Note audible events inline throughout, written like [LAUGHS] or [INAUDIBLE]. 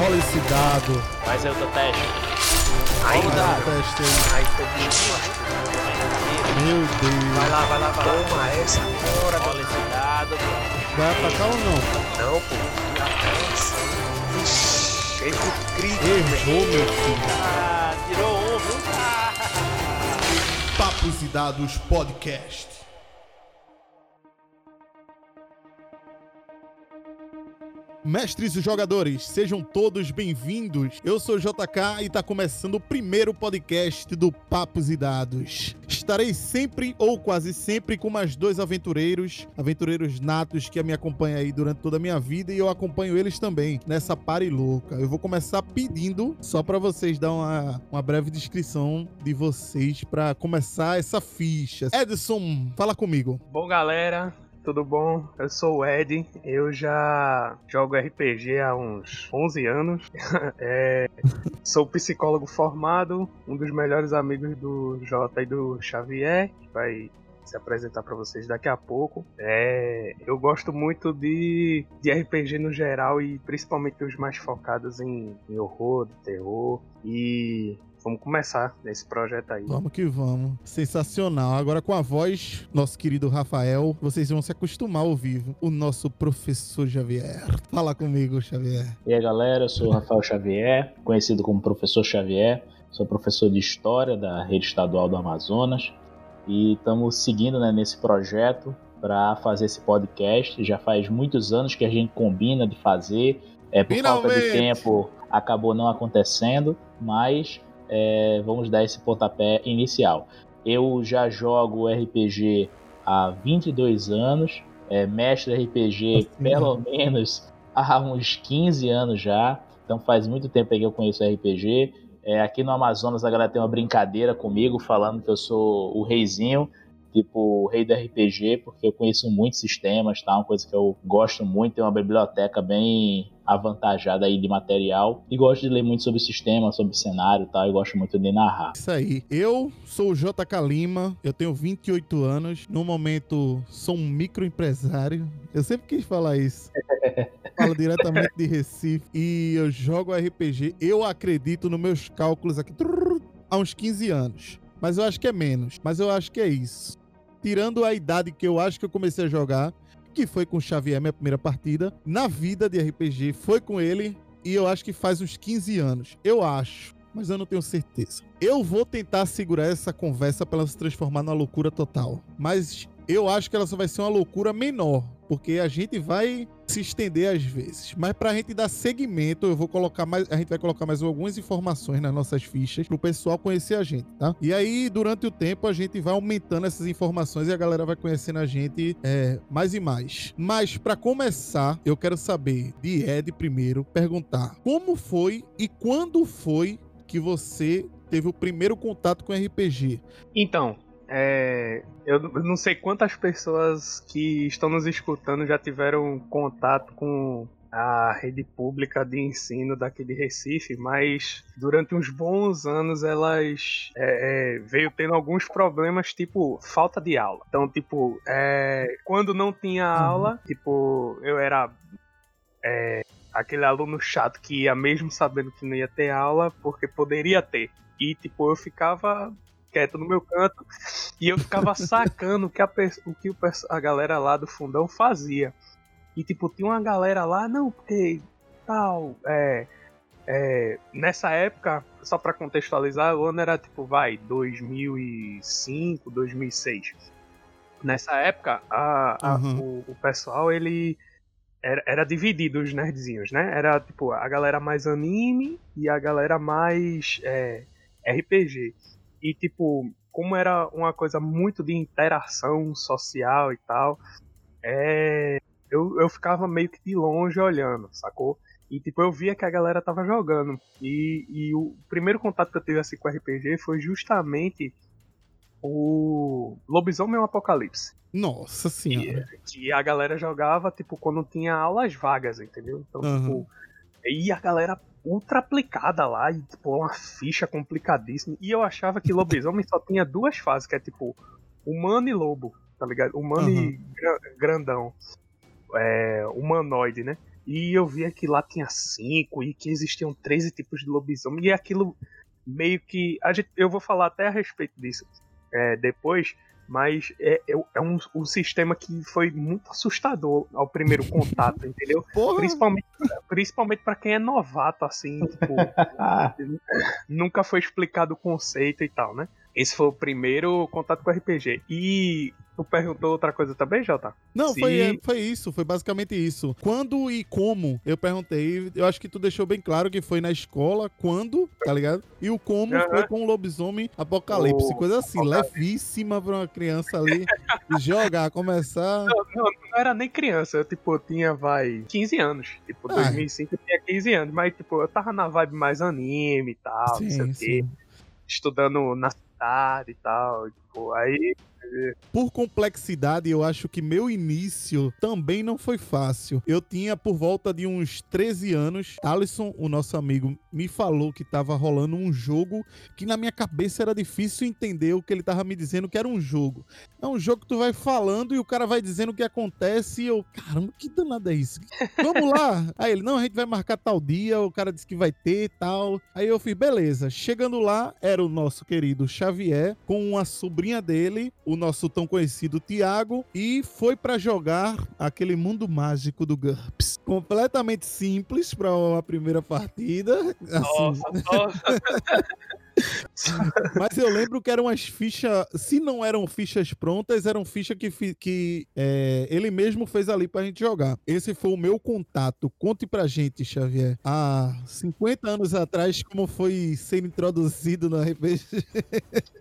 Rola esse dado. Aí o teu teste. Aí, dado. o teste aí. aí, tô Meu Deus. Vai lá, vai lá, vai lá. Toma essa agora, Rola esse dado. Vai atacar ou não? Não, pô. Vixe, erro crítico. Errou, meu filho. Ah, tirou um, viu? Papos e Dados Podcast. Mestres e jogadores, sejam todos bem-vindos. Eu sou JK e está começando o primeiro podcast do Papos e Dados. Estarei sempre ou quase sempre com mais dois aventureiros, aventureiros natos que me acompanham aí durante toda a minha vida e eu acompanho eles também nessa pare louca. Eu vou começar pedindo só para vocês dar uma, uma breve descrição de vocês para começar essa ficha. Edson, fala comigo. Bom, galera, tudo bom? Eu sou o Ed, eu já jogo RPG há uns 11 anos. [LAUGHS] É, sou psicólogo formado, um dos melhores amigos do Jota e do Xavier, que vai se apresentar para vocês daqui a pouco. É, eu gosto muito de, de RPG no geral e principalmente os mais focados em, em horror, terror. E vamos começar nesse projeto aí. Vamos que vamos. Sensacional. Agora com a voz, nosso querido Rafael, vocês vão se acostumar ao vivo. O nosso professor Xavier. Fala comigo, Xavier. E aí galera, eu sou o Rafael Xavier, conhecido como Professor Xavier, sou professor de História da Rede Estadual do Amazonas e estamos seguindo né, nesse projeto para fazer esse podcast. Já faz muitos anos que a gente combina de fazer, é, por falta de Finalmente! tempo acabou não acontecendo, mas é, vamos dar esse pontapé inicial. Eu já jogo RPG há 22 anos, é, mestre RPG pelo menos há uns 15 anos já, então faz muito tempo que eu conheço RPG. É, aqui no Amazonas a galera tem uma brincadeira comigo, falando que eu sou o reizinho, tipo o rei do RPG, porque eu conheço muitos sistemas, tá? Uma coisa que eu gosto muito, tem uma biblioteca bem avantajada aí de material e gosto de ler muito sobre sistema, sobre cenário, tá? Eu gosto muito de narrar. Isso aí. Eu sou o JK Lima, eu tenho 28 anos. No momento, sou um microempresário. Eu sempre quis falar isso. [LAUGHS] Falo diretamente de Recife. E eu jogo RPG. Eu acredito nos meus cálculos aqui há uns 15 anos. Mas eu acho que é menos. Mas eu acho que é isso. Tirando a idade que eu acho que eu comecei a jogar, que foi com o Xavier, minha primeira partida, na vida de RPG, foi com ele. E eu acho que faz uns 15 anos. Eu acho mas eu não tenho certeza. Eu vou tentar segurar essa conversa para ela se transformar numa loucura total, mas eu acho que ela só vai ser uma loucura menor, porque a gente vai se estender às vezes. Mas pra gente dar seguimento, eu vou colocar mais, a gente vai colocar mais algumas informações nas nossas fichas pro pessoal conhecer a gente, tá? E aí, durante o tempo, a gente vai aumentando essas informações e a galera vai conhecendo a gente é, mais e mais. Mas pra começar, eu quero saber de Ed primeiro, perguntar como foi e quando foi que você teve o primeiro contato com RPG? Então, é, eu não sei quantas pessoas que estão nos escutando já tiveram contato com a rede pública de ensino daqui de Recife, mas durante uns bons anos elas é, é, veio tendo alguns problemas, tipo falta de aula. Então, tipo, é, quando não tinha aula, tipo, eu era é, aquele aluno chato que ia mesmo sabendo que não ia ter aula, porque poderia ter. E, tipo, eu ficava quieto no meu canto e eu ficava sacando o que, a, o, que a galera lá do fundão fazia. E, tipo, tinha uma galera lá, não, porque tal, é. é, nessa época, só pra contextualizar, o ano era tipo, vai, 2005, 2006. Nessa época, a, a- Uhum. o, o pessoal, ele era, era dividido os nerdzinhos, né? Era tipo a galera mais anime e a galera mais é, RPG. E tipo, como era uma coisa muito de interação social e tal, é, eu, eu ficava meio que de longe olhando, sacou? E tipo, eu via que a galera tava jogando. E, e o primeiro contato que eu tive assim com RPG foi justamente o Lobisomem Apocalipse Nossa senhora. que a galera jogava, tipo, quando tinha aulas vagas, entendeu? Então, Aham. tipo, e a galera ultra aplicada lá, e, tipo, uma ficha complicadíssima. E eu achava que lobisomem só tinha duas fases, que é, tipo, humano e lobo, tá ligado? Humano e gra- grandão. É, humanoide, né? E eu via que lá tinha cinco e que existiam 13 tipos de lobisomem. E aquilo meio que. A gente, eu vou falar até a respeito disso é, depois, mas é, é, é um, um, sistema que foi muito assustador ao primeiro contato, entendeu? [LAUGHS] Porra. Principalmente, principalmente para quem é novato, assim, tipo, [LAUGHS] nunca foi explicado o conceito e tal, né? Esse foi o primeiro contato com RPG. E Tu perguntou outra coisa também, Jota? Não, Se- foi, é, foi isso, foi basicamente isso. Quando e como eu perguntei, eu acho que tu deixou bem claro que foi na escola, quando, tá ligado? E o como Aham. foi com o lobisomem apocalipse, O coisa assim, Apocalipse. levíssima pra uma criança ali [LAUGHS] jogar, começar. Não, não, não era nem criança, eu, tipo, tinha, vai, 15 anos. Tipo, Ah. 2005 eu tinha 15 anos, mas, tipo, eu tava na vibe mais anime e tal, não sei Sim, o quê, sim. estudando na cidade e tal, tipo, aí... Por complexidade, eu acho que meu início também não foi fácil. Eu tinha por volta de uns 13 anos. Alisson, o nosso amigo, me falou que tava rolando um jogo que na minha cabeça era difícil entender o que ele tava me dizendo que era um jogo. É um jogo que tu vai falando e o cara vai dizendo o que acontece e eu, caramba, que danado é isso? Vamos lá. [LAUGHS] Aí ele, não, a gente vai marcar tal dia, o cara disse que vai ter tal. Aí eu fiz, beleza. Chegando lá, era o nosso querido Xavier com a sobrinha dele, o nosso tão conhecido Tiago, e foi pra jogar aquele mundo mágico do GURPS. Completamente simples pra uma primeira partida. Assim, Nossa, nossa. [LAUGHS] mas eu lembro que eram as fichas. Se não eram fichas prontas, eram fichas que, que é, ele mesmo fez ali pra gente jogar. Esse foi o meu contato. Conte pra gente, Xavier. Há 50 anos atrás, como foi ser introduzido no RPG.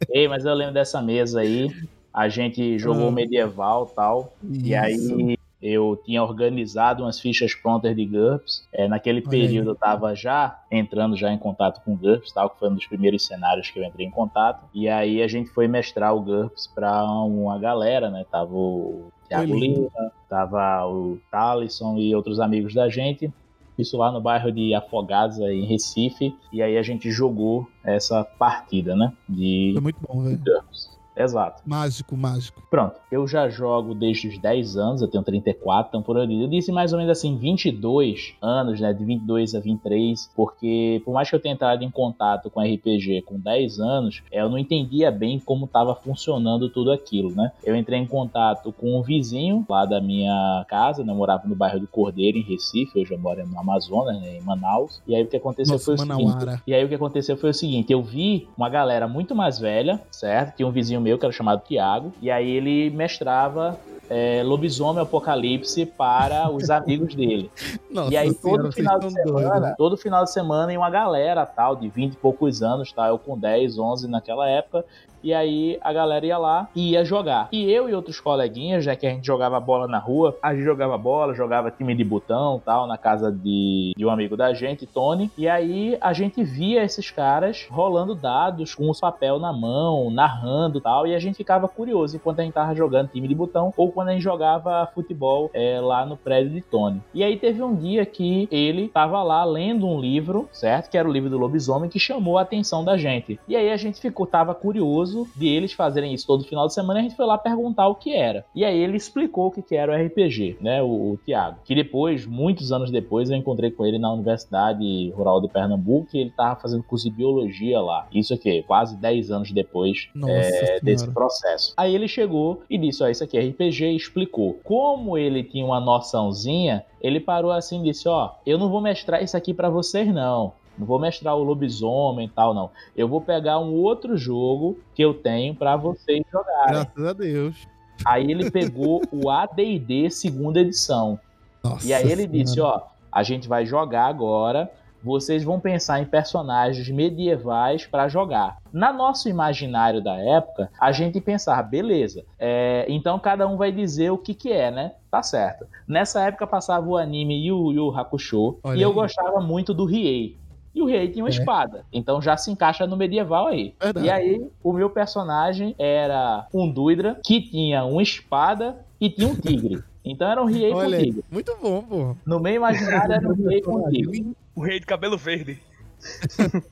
Ei, mas eu lembro dessa mesa aí. A gente jogou Ah. medieval e tal. E Isso. aí eu tinha organizado umas fichas prontas de GURPS. É, naquele Olha período aí. eu tava já entrando já em contato com GURPS, tal, que foi um dos primeiros cenários que eu entrei em contato. E aí a gente foi mestrar o GURPS pra uma galera, né? Tava o Thiago. Lima, tava o Talisson e outros amigos da gente. Isso lá no bairro de Afogados, aí em Recife. E aí a gente jogou essa partida, né? De Foi muito bom, velho. GURPS. Exato. Mágico, mágico. Pronto, eu já jogo desde os 10 anos, eu tenho 34, então por aí. Eu disse mais ou menos assim, 22 anos, né? De 22 a 23, porque por mais que eu tenha entrado em contato com RPG com 10 anos, eu não entendia bem como estava funcionando tudo aquilo, né? Eu entrei em contato com um vizinho lá da minha casa, né? Eu morava no bairro do Cordeiro, em Recife, hoje eu moro no Amazonas, né? em Manaus. E aí o que aconteceu Nossa, foi o seguinte. Manauara. E aí o que aconteceu foi o seguinte, eu vi uma galera muito mais velha, certo? Tinha um vizinho meu que era chamado Tiago, e aí ele mestrava é, lobisomem apocalipse para os [LAUGHS] amigos dele. Nossa e aí senhora, todo vocês final de semana, doidos. todo final de semana ia uma galera tal, de 20 e poucos anos, tá? Eu com 10, 11 naquela época. E aí a galera ia lá e ia jogar. E eu e outros coleguinhas, já que a gente jogava bola na rua, a gente jogava bola, jogava time de botão tal, na casa de, de um amigo da gente, Tony. E aí a gente via esses caras rolando dados com os papel na mão, narrando tal. E a gente ficava curioso enquanto a gente tava jogando time de botão ou quando a gente jogava futebol é, lá no prédio de Tony. E aí teve um dia que ele tava lá lendo um livro, certo? Que era o livro do lobisomem, que chamou a atenção da gente. E aí a gente ficou, tava curioso de eles fazerem isso todo final de semana, e a gente foi lá perguntar o que era. E aí ele explicou o que que era o RPG, né? O, o Tiago. Que depois, muitos anos depois, eu encontrei com ele na Universidade Rural de Pernambuco e ele tava fazendo curso de biologia lá. Isso aqui, quase 10 anos depois é, desse processo. Aí ele chegou e disse: Ó, isso aqui é RPG e explicou. Como ele tinha uma noçãozinha, ele parou assim e disse: Ó, eu não vou mestrar isso aqui pra vocês, não. Não vou mestrar o lobisomem e tal, não. Eu vou pegar um outro jogo que eu tenho pra vocês jogarem. Graças a Deus. Aí ele pegou [LAUGHS] o AD&D segunda edição. Nossa E aí ele senhora. disse, ó, a gente vai jogar agora, vocês vão pensar em personagens medievais pra jogar. Na nosso imaginário da época, a gente pensava, beleza, é, então cada um vai dizer o que que é, né? Tá certo. Nessa época passava o anime Yu Yu Hakusho, Olha e eu aí. gostava muito do Riei. E o Riei tinha uma É. espada, então já se encaixa no medieval aí. Verdade. E aí, o meu personagem era um Duidra que tinha uma espada e tinha um tigre. Então era um Riei com tigre. Muito bom, pô. No meio imaginário era um Riei com tigre. O rei de cabelo verde. [LAUGHS]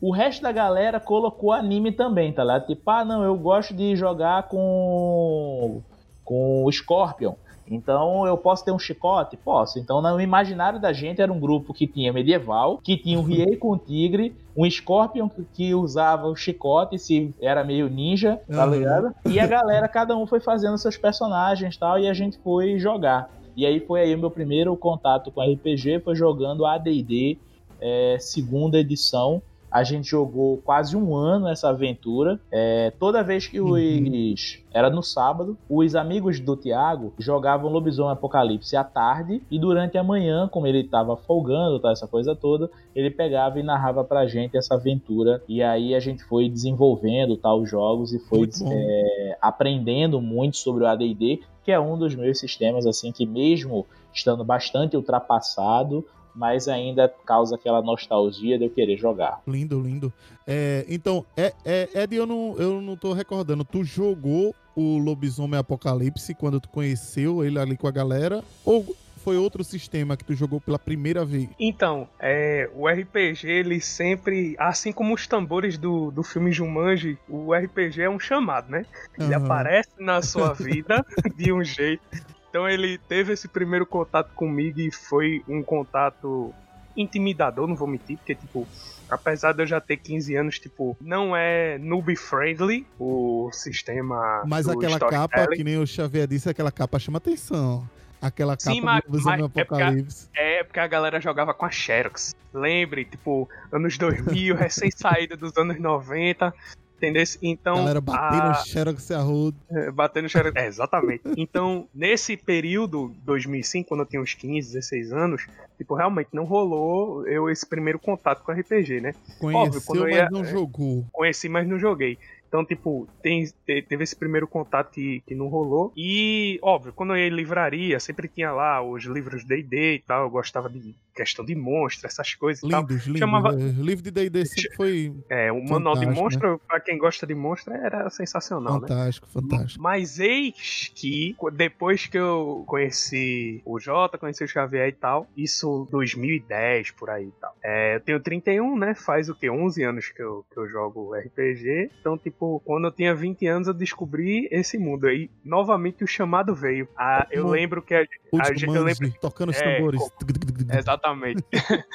O resto da galera colocou anime também, tá ligado? Tipo, ah, não, eu gosto de jogar com com o Scorpion. Então eu posso ter um chicote? Posso. Então no imaginário da gente era um grupo que tinha medieval, que tinha um [LAUGHS] riei com tigre, um Scorpion que usava o chicote, se era meio ninja, tá Uhum. ligado? E a galera, cada um foi fazendo seus personagens e tal, e a gente foi jogar. E aí foi aí o meu primeiro contato com RPG, foi jogando AD&D é, segunda edição. A gente jogou quase um ano essa aventura. É, toda vez que os. Era no sábado, os amigos do Tiago jogavam Lobisomem Apocalipse à tarde e durante a manhã, como ele tava folgando, tá, essa coisa toda, ele pegava e narrava pra gente essa aventura. E aí a gente foi desenvolvendo tal os jogos e foi é, aprendendo muito sobre o AD&D, que é um dos meus sistemas assim que mesmo estando bastante ultrapassado, mas ainda causa aquela nostalgia de eu querer jogar. Lindo, lindo. É, então, é, é, Ed, eu não, eu não tô recordando. Tu jogou o Lobisomem Apocalipse quando tu conheceu ele ali com a galera? Ou foi outro sistema que tu jogou pela primeira vez? Então, é, o RPG, ele sempre, assim como os tambores do, do filme Jumanji, o RPG é um chamado, né? Ele Aham. aparece na sua vida [LAUGHS] de um jeito. Então ele teve esse primeiro contato comigo e foi um contato intimidador, não vou mentir, porque, tipo, apesar de eu já ter 15 anos, tipo, não é noob friendly o sistema. Mas aquela capa, que nem o Xavier disse, aquela capa chama atenção. Aquela capa Sim, mas- do mas é porque a- Apocalipse. É porque a galera jogava com a Xerox. Lembre, tipo, anos 2000, [LAUGHS] recém-saída dos anos 90. Entendeu? Então. galera batendo a- no Xerox e a rodo. É, Batendo Xerox. É, exatamente. [LAUGHS] Então, nesse período, 2005, quando eu tinha uns 15, 16 anos, tipo, realmente não rolou eu esse primeiro contato com RPG, né? Conheceu, quando eu mas ia- não jogou. Conheci, mas não joguei. Então, tipo, tem, te- teve esse primeiro contato que, que não rolou. E, óbvio, quando eu ia em livraria, sempre tinha lá os livros D&D e tal. Eu gostava de questão de monstro, essas coisas e tal. Lindos, lindos. Chamava- É, livro de D&D sempre foi É, o manual de Fantástico, monstro, pra quem gosta de monstro, era sensacional, né? fantástico, fantástico. Mas eis que, depois que eu conheci o Jota, conheci o Xavier e tal, isso 2010 por aí e tal. É, eu tenho 31, né? Faz o que? 11 anos que eu, que eu jogo RPG. Então, tipo, quando eu tinha 20 anos, eu descobri esse mundo. Aí, novamente, o chamado veio. Ah, eu lembro que a, a gente, eu lembro tocando os É, tambores. Exatamente. [LAUGHS]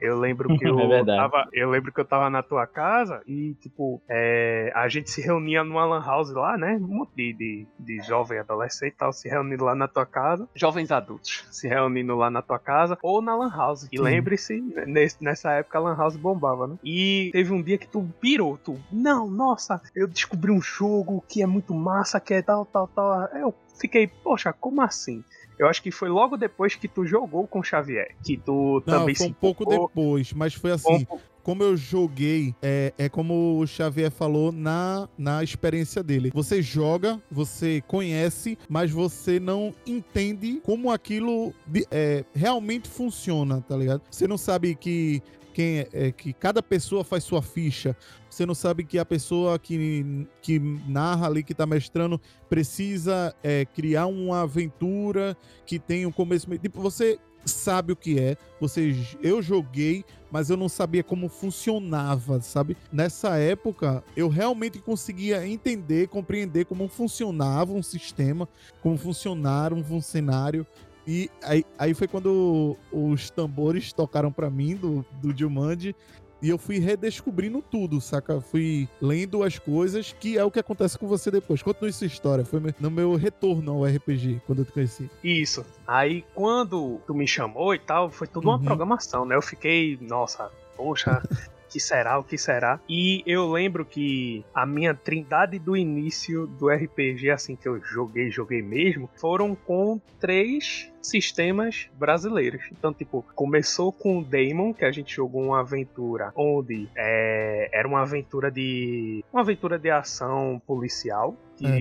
Eu lembro que eu, É tava, eu lembro que eu tava na tua casa e, tipo, é, a gente se reunia numa lan house lá, né? Um monte de, de, de jovem adolescente e tal, se reunindo lá na tua casa. Jovens adultos se reunindo lá na tua casa ou na lan house. E lembre-se, nesse- nessa época a lan house bombava, né? E teve um dia que tu pirou, tu, não, nossa, eu descobri um jogo que é muito massa, que é tal, tal, tal. Eu fiquei, poxa, como assim? Eu acho que foi logo depois que tu jogou com o Xavier, que tu Não, também foi um pouco depois, mas foi um assim. pouco- Como eu joguei, é, é como o Xavier falou na, na experiência dele. Você joga, você conhece, mas você não entende como aquilo de- é, realmente funciona, tá ligado? Você não sabe que quem é, é, que cada pessoa faz sua ficha. Você não sabe que a pessoa que, que narra ali, que tá mestrando, precisa é, criar uma aventura que tem um começo. Tipo, você sabe o que é. Você, eu joguei, mas eu não sabia como funcionava, sabe? Nessa época, eu realmente conseguia entender, compreender como funcionava um sistema, como funcionava um cenário. E aí, aí foi quando os tambores tocaram pra mim do, do Jumanji. E eu fui redescobrindo tudo, saca? Fui lendo as coisas, que é o que acontece com você depois. Continue sua história. Foi no meu retorno ao RPG, quando eu te conheci. Isso. Aí quando tu me chamou e tal, foi tudo uma Uhum. programação, né? Eu fiquei, nossa, poxa, o que será, o que será? E eu lembro que a minha trindade do início do RPG, assim que eu joguei, joguei mesmo, foram com três sistemas brasileiros. Então, tipo, começou com o Daemon, que a gente jogou uma aventura onde é, era uma aventura de. uma aventura de ação policial. Que, Era.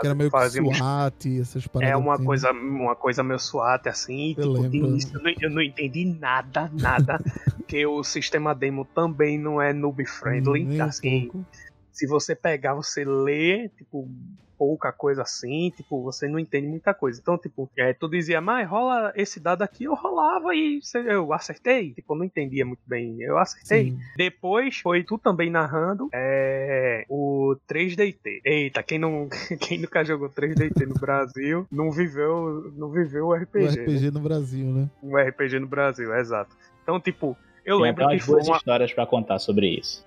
Que era meio que fazíamos SWAT, essas paradas. é uma assim. coisa, uma coisa meio suate, assim. e, Eu tipo, início eu não, eu não entendi nada, nada. [LAUGHS] porque o sistema demo também não é noob friendly. Nem assim, pouco. Se você pegar, você lê, tipo, pouca coisa assim, tipo, você não entende muita coisa. Então, tipo, é, tu dizia, mas rola esse dado aqui, eu rolava e eu acertei. Tipo, eu não entendia muito bem, eu acertei. Sim. Depois foi tu também narrando é, o 3DT. Eita, quem, não, [LAUGHS] quem nunca jogou 3DT no Brasil não viveu, não viveu o O RPG. RPG no Brasil, né? O RPG no Brasil, exato. Então, tipo, eu Tem lembro que umas foi boas uma. histórias pra contar sobre isso.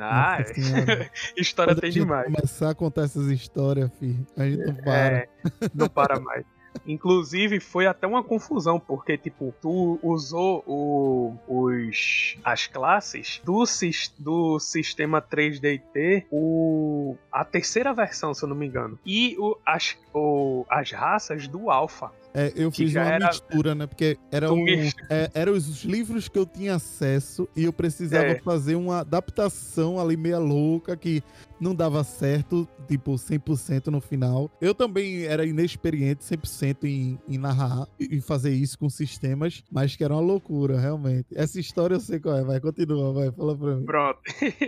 Ah, Nossa Senhora. [LAUGHS] história Quando a tem gente demais. começar a contar essas histórias, filho, a gente não para. É, não para mais. Inclusive, foi até uma confusão, porque, tipo, tu usou o, os, as classes do, sis- do sistema 3DT, o, a terceira versão, se eu não me engano, e o, as, o, as raças do Alpha. É, eu fiz uma era- mistura, né? Porque era um, é, eram os livros que eu tinha acesso e eu precisava É. fazer uma adaptação ali meia louca que não dava certo, tipo, 100% no final. Eu também era inexperiente 100% em, em narrar e fazer isso com sistemas, mas que era uma loucura, realmente. Essa história eu sei qual é, vai, continua, vai, fala pra mim. Pronto.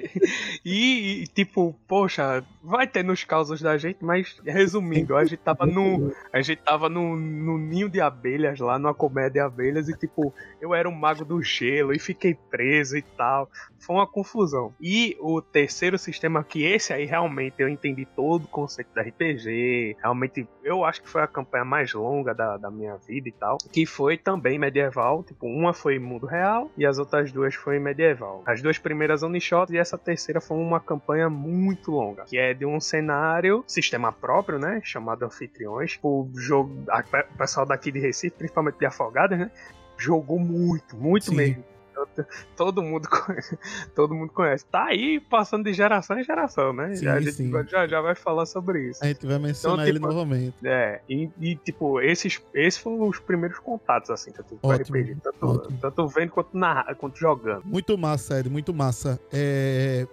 [LAUGHS] e, tipo, poxa, vai ter nos causos da gente, mas resumindo, a gente tava no. A gente tava no, no ninho de abelhas lá, numa colmeia de abelhas, e tipo, eu era um mago do gelo e fiquei preso e tal. Foi uma confusão. E o terceiro sistema, que esse aí realmente eu entendi todo o conceito da RPG. Realmente, eu acho que foi a campanha mais longa da, da minha vida e tal. Que foi também medieval. Tipo, uma foi mundo real e as outras duas foi medieval. As duas primeiras one shots e essa terceira foi uma campanha muito longa. Que é de um cenário, sistema próprio, né? Chamado Anfitriões. O jogo. a- O pessoal daqui de Recife, principalmente de Afogadas, né? Jogou muito, muito Sim. mesmo. [LAUGHS] Todo- mundo, conhece, [LAUGHS] todo mundo conhece. Tá aí passando de geração em geração, né? Sim, já, a gente sim. já, já vai falar sobre isso. A gente vai mencionar Então, ele tipo, novamente. É, e, e, tipo, esses, esses foram os primeiros contatos, assim, que eu tive com Ótimo, RPG. Tanto, ótimo. tanto vendo quanto, narra, quanto jogando. Muito massa, Ed, muito massa. É...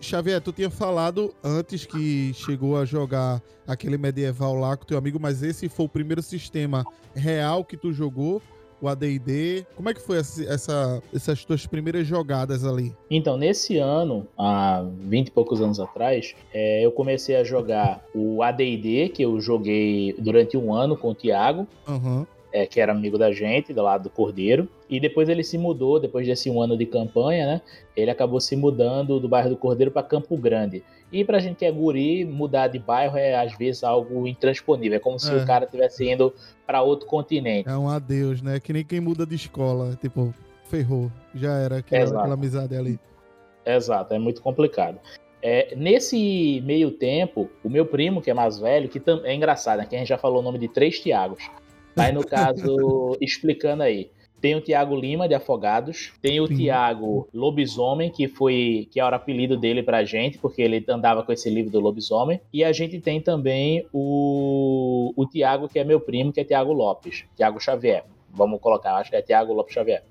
Xavier, tu tinha falado antes que chegou a jogar aquele medieval lá com teu amigo, mas esse foi o primeiro sistema real que tu jogou, o AD&D. Como é que foi essa, essa- essas tuas primeiras jogadas ali? Então, nesse ano, há 20 e poucos anos atrás, é, eu comecei a jogar o AD&D, que eu joguei durante um ano com o Thiago, Aham. é, que era amigo da gente, do lado do Cordeiro. E depois ele se mudou, depois desse um ano de campanha, né? Ele acabou se mudando do bairro do Cordeiro para Campo Grande. E pra gente que é guri, mudar de bairro é às vezes algo intransponível. É como se É. o cara estivesse indo para outro continente. É um adeus, né? Que nem quem muda de escola. Tipo, ferrou. Já era aquela, Exato. aquela amizade ali. Exato, é muito complicado. É, nesse meio tempo, o meu primo, que é mais velho, que é engraçado, né? Que a gente já falou o nome de três Tiagos. Mas no caso, [LAUGHS] explicando aí. Tem o Tiago Lima, de Afogados. Tem o Sim. Tiago Lobisomem, que foi que era o apelido dele pra gente, porque ele andava com esse livro do Lobisomem. E a gente tem também o, o Tiago, que é meu primo, que é Tiago Lopes. Tiago Xavier. Vamos colocar, acho que é Tiago Lopes Xavier.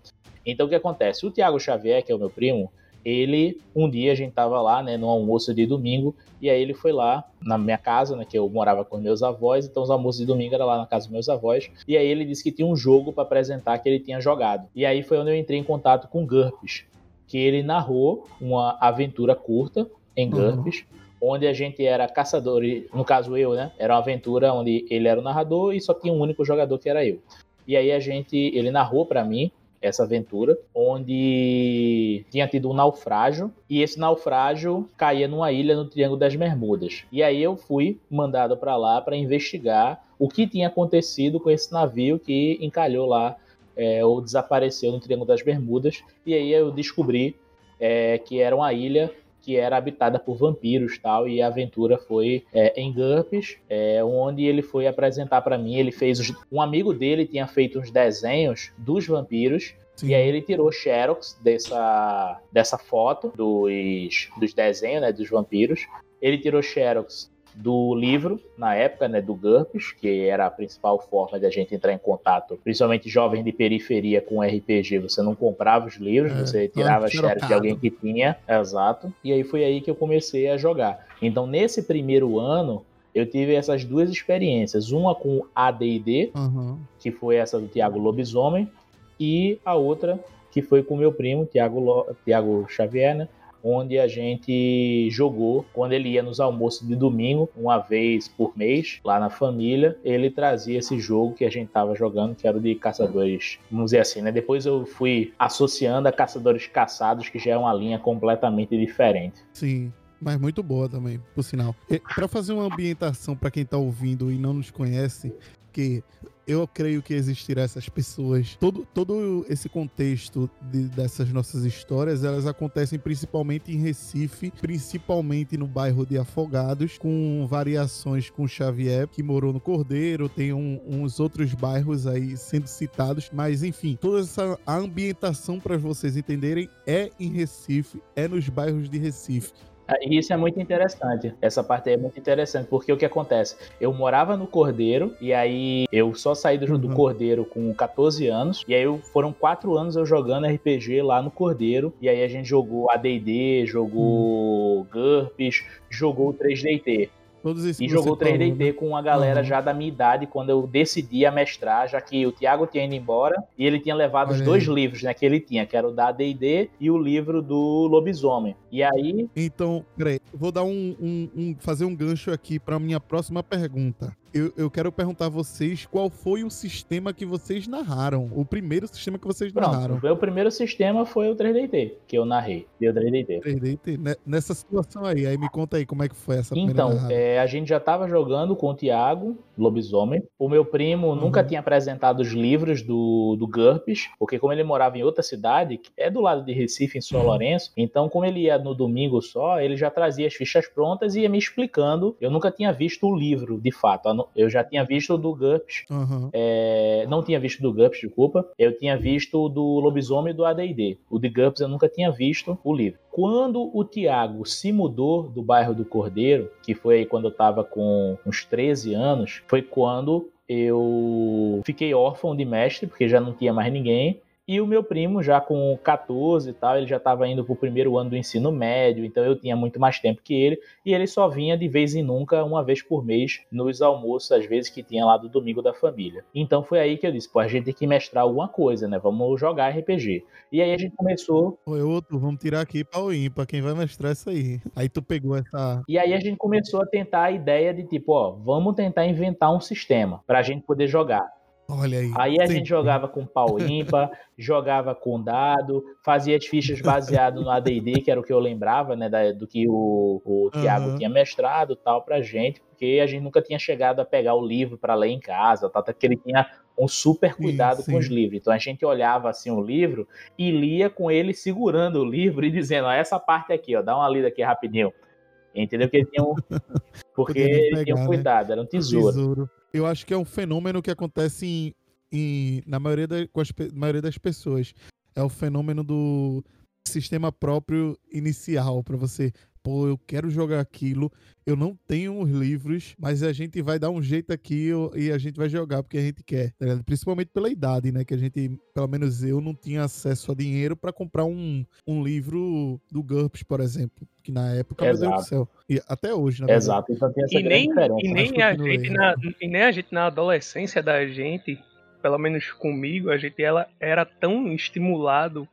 Então o que acontece? O Tiago Xavier, que é o meu primo, ele, um dia a gente tava lá, né, no almoço de domingo, e aí ele foi lá na minha casa, né, que eu morava com meus avós, então os almoços de domingo era lá na casa dos meus avós, e aí ele disse que tinha um jogo para apresentar que ele tinha jogado. E aí foi onde eu entrei em contato com o GURPS, que ele narrou uma aventura curta em Uhum. GURPS, onde a gente era caçador, e, no caso eu, né, era uma aventura onde ele era o narrador e só tinha um único jogador que era eu. E aí a gente, ele narrou para mim essa aventura, onde tinha tido um naufrágio, e esse naufrágio caía numa ilha no Triângulo das Bermudas. E aí eu fui mandado para lá para investigar o que tinha acontecido com esse navio que encalhou lá é, ou desapareceu no Triângulo das Bermudas. E aí eu descobri é, que era uma ilha que era habitada por vampiros tal e a aventura foi é, em GURPS é, onde ele foi apresentar para mim ele fez os- um amigo dele tinha feito uns desenhos dos vampiros Sim. e aí ele tirou xerox dessa, dessa foto dos, dos desenhos né, dos vampiros ele tirou xerox do livro, na época, né, do GURPS, que era a principal forma de a gente entrar em contato, principalmente jovens de periferia com RPG, você não comprava os livros, É, você tirava xerox de alguém que tinha, exato, e aí foi aí que eu comecei a jogar. Então, nesse primeiro ano, eu tive essas duas experiências, uma com AD&D, Aham. que foi essa do Tiago Lobisomem, e a outra que foi com meu primo, Tiago, Lo... Tiago Xavier, né? Onde a gente jogou quando ele ia nos almoços de domingo, uma vez por mês, lá na família. Ele trazia esse jogo que a gente tava jogando, que era o de caçadores, vamos dizer assim, né? Depois eu fui associando a caçadores caçados, que já é uma linha completamente diferente. Sim. Mas muito boa também, por sinal. Pra fazer uma ambientação pra quem tá ouvindo e não nos conhece, que eu creio que existirá essas pessoas. Todo, todo esse contexto de- dessas nossas histórias, elas acontecem principalmente em Recife, principalmente no bairro de Afogados, com variações com Xavier, que morou no Cordeiro, tem um- uns outros bairros aí sendo citados, mas enfim, toda essa ambientação para vocês entenderem é em Recife, é nos bairros de Recife. Ah, E isso é muito interessante. Essa parte aí é muito interessante, porque o que acontece? Eu morava no Cordeiro, e aí eu só saí do, do Uhum. Cordeiro com 14 anos, e aí eu- foram quatro anos eu jogando RPG lá no Cordeiro, e aí a gente jogou AD&D, jogou GURPS, jogou o 3DT. Todos esses E jogou você falou, 3DT né? com a galera Uhum. já da minha idade, quando eu decidi a mestrar, já que o Thiago tinha ido embora e ele tinha levado os Olha dois aí. livros né, que ele tinha, que era o da AD&D e o livro do Lobisomem. E aí, Então, peraí, vou dar um, um- um- fazer um gancho aqui para minha próxima pergunta. Eu, eu quero perguntar a vocês qual foi o sistema que vocês narraram, o primeiro sistema que vocês pronto, narraram. o meu primeiro sistema foi o 3DT, que eu narrei, deu 3DT. 3D, né? Nessa situação aí, aí me conta aí como é que foi essa Então, é, a gente já estava jogando com o Thiago, Lobisomem. O meu primo nunca Uhum. tinha apresentado os livros do, do GURPS, porque como ele morava em outra cidade, que é do lado de Recife, em São Uhum. Lourenço, então como ele ia no domingo só, ele já trazia as fichas prontas e ia me explicando. Eu nunca tinha visto o livro, de fato. Eu não- Eu já tinha visto o do GURPS, Aham. é, não tinha visto do GURPS, desculpa. Eu tinha visto o do Lobisomem e do AD&D. O de GURPS eu nunca tinha visto o livro. Quando o Tiago se mudou do bairro do Cordeiro, que foi aí quando eu tava com uns 13 anos, foi quando eu fiquei órfão de mestre, porque já não tinha mais ninguém. E o meu primo, já com 14 e tal, ele já estava indo pro primeiro ano do ensino médio, então eu tinha muito mais tempo que ele. E ele só vinha de vez em nunca, uma vez por mês, nos almoços, às vezes que tinha lá do domingo da família. Então foi aí que eu disse: pô, a gente tem que mestrar alguma coisa, né? Vamos jogar RPG. E aí a gente começou. Oi, outro, vamos tirar aqui para o ímpar, quem vai mestrar isso aí. Aí tu pegou essa. E aí a gente começou a tentar a ideia de tipo, ó, vamos tentar inventar um sistema pra gente poder jogar. Olha aí. Aí a Sim. gente jogava com pau ímpar, [LAUGHS] jogava com dado, fazia as fichas baseado no AD&D, que era o que eu lembrava, né, da- do que o, o Thiago Aham. tinha mestrado tal pra gente, porque a gente nunca tinha chegado a pegar o livro pra ler em casa, tal, até que ele tinha um super cuidado sim. com os livros. Então a gente olhava assim o livro e lia com ele segurando o livro e dizendo, ó, essa parte aqui, ó, dá uma lida aqui rapidinho. Entendeu? [LAUGHS] Que ele tinha um... Porque Poderia ele tinha pegar, um né? cuidado, era um tesouro. Tesouro. Eu acho que é um fenômeno que acontece em, em- na maioria, da, com as maioria das pessoas. É o fenômeno do sistema próprio inicial para você. Pô, eu quero jogar aquilo, eu não tenho os livros, mas a gente vai dar um jeito aqui e a gente vai jogar porque a gente quer. tá ligado? Principalmente pela idade, né? Que a gente, pelo menos eu, não tinha acesso a dinheiro para comprar um, um livro do GURPS, por exemplo. Que na época, meu Deus do Exato. céu. E até hoje, na verdade. Exato, então tem essa E nem, diferença. e, né? Nem a gente na, e nem a gente na adolescência da gente, pelo menos comigo, a gente ela era tão estimulado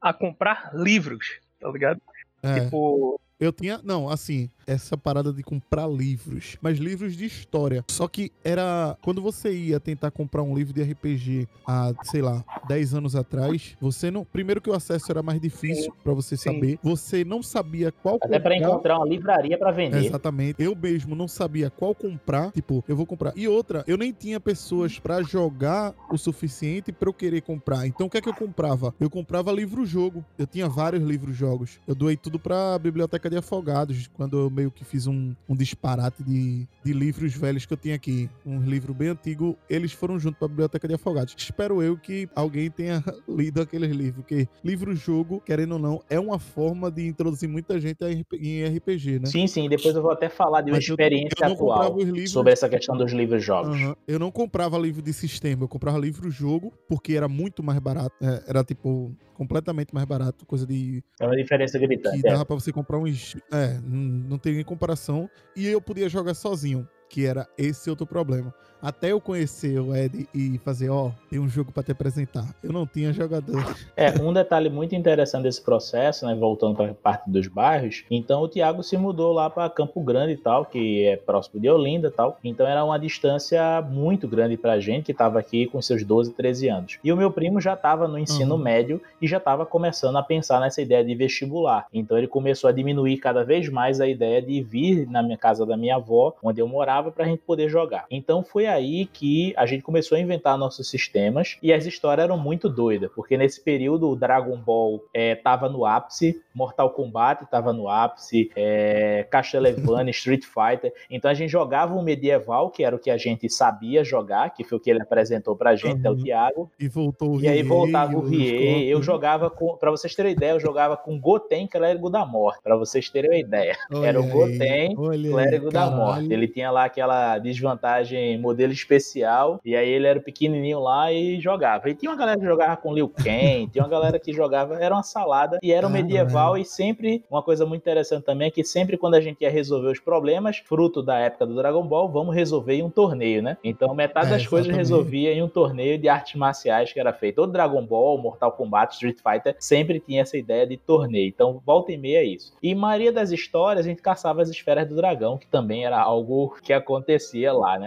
a comprar livros, tá ligado? É. Tipo, Eu tinha, não, assim, essa parada de comprar livros, mas livros de história. Só que era quando você ia tentar comprar um livro de RPG há, sei lá, 10 anos atrás, você não, primeiro que o acesso era mais difícil pra você Sim. saber, você não sabia qual Até pra comprar. encontrar uma livraria pra vender. Exatamente. Eu mesmo não sabia qual comprar. Tipo, eu vou comprar. E outra, eu nem tinha pessoas pra jogar o suficiente pra eu querer comprar. Então o que é que eu comprava? Eu comprava livro-jogo. Eu tinha vários livros-jogos. Eu doei tudo pra biblioteca de Afogados, quando eu meio que fiz um, um disparate de, de livros velhos que eu tinha aqui. Um livro bem antigo. Eles foram junto pra biblioteca de Afogados. Espero eu que alguém tenha [LAUGHS] lido aqueles livros, porque livro-jogo, querendo ou não, é uma forma de introduzir muita gente a em RPG, né? Sim, sim, depois eu vou até falar de uma Mas eu- experiência eu comprava atual os livros- sobre essa questão dos livros jogos. Aham. Eu não comprava livro de sistema, eu comprava livro-jogo, porque era muito mais barato. É, era tipo completamente mais barato, coisa de É uma diferença que gritante. é. dava pra você comprar uns. É, não, não tem nem comparação. E eu podia jogar sozinho. que era esse outro problema. Até eu conhecer o Ed e fazer, ó, tem um jogo pra te apresentar. Eu não tinha jogador. É, um detalhe muito interessante desse processo, né, voltando para a parte dos bairros, então o Thiago se mudou lá para Campo Grande e tal, que é próximo de Olinda e tal, então era uma distância muito grande pra gente, que estava aqui com seus 12, 13 anos. E o meu primo já estava no ensino Uhum. médio e já estava começando a pensar nessa ideia de vestibular. Então ele começou a diminuir cada vez mais a ideia de vir na minha casa da minha avó, onde eu morava, para a gente poder jogar. Então foi aí que a gente começou a inventar nossos sistemas e as histórias eram muito doidas, porque nesse período o Dragon Ball estava no ápice, Mortal Kombat estava no ápice, é, Castlevania, [LAUGHS] Street Fighter. Então a gente jogava o medieval, que era o que a gente sabia jogar, que foi o que ele apresentou pra gente, é o Uhum. Thiago. E voltou o E aí voltava o Rie, eu jogava com, pra vocês terem ideia, eu jogava com Goten, clérigo da morte, pra vocês terem uma ideia. Olha Era o aí, Goten, aí, clérigo da caralho. morte. Ele tinha lá aquela desvantagem modelo especial, e aí ele era pequenininho lá e jogava. E tinha uma galera que jogava com Liu Kang, tinha uma galera que jogava, era uma salada, e era um medieval, e sempre, uma coisa muito interessante também é que sempre quando a gente ia resolver os problemas, fruto da época do Dragon Ball, vamos resolver em um torneio, né? Então metade É, das coisas resolvia em um torneio de artes marciais que era feito. O Dragon Ball, Mortal Kombat, Street Fighter, sempre tinha essa ideia de torneio. Então, volta e meia é isso. E maioria das histórias, a gente caçava as esferas do dragão, que também era algo que acontecia lá, né?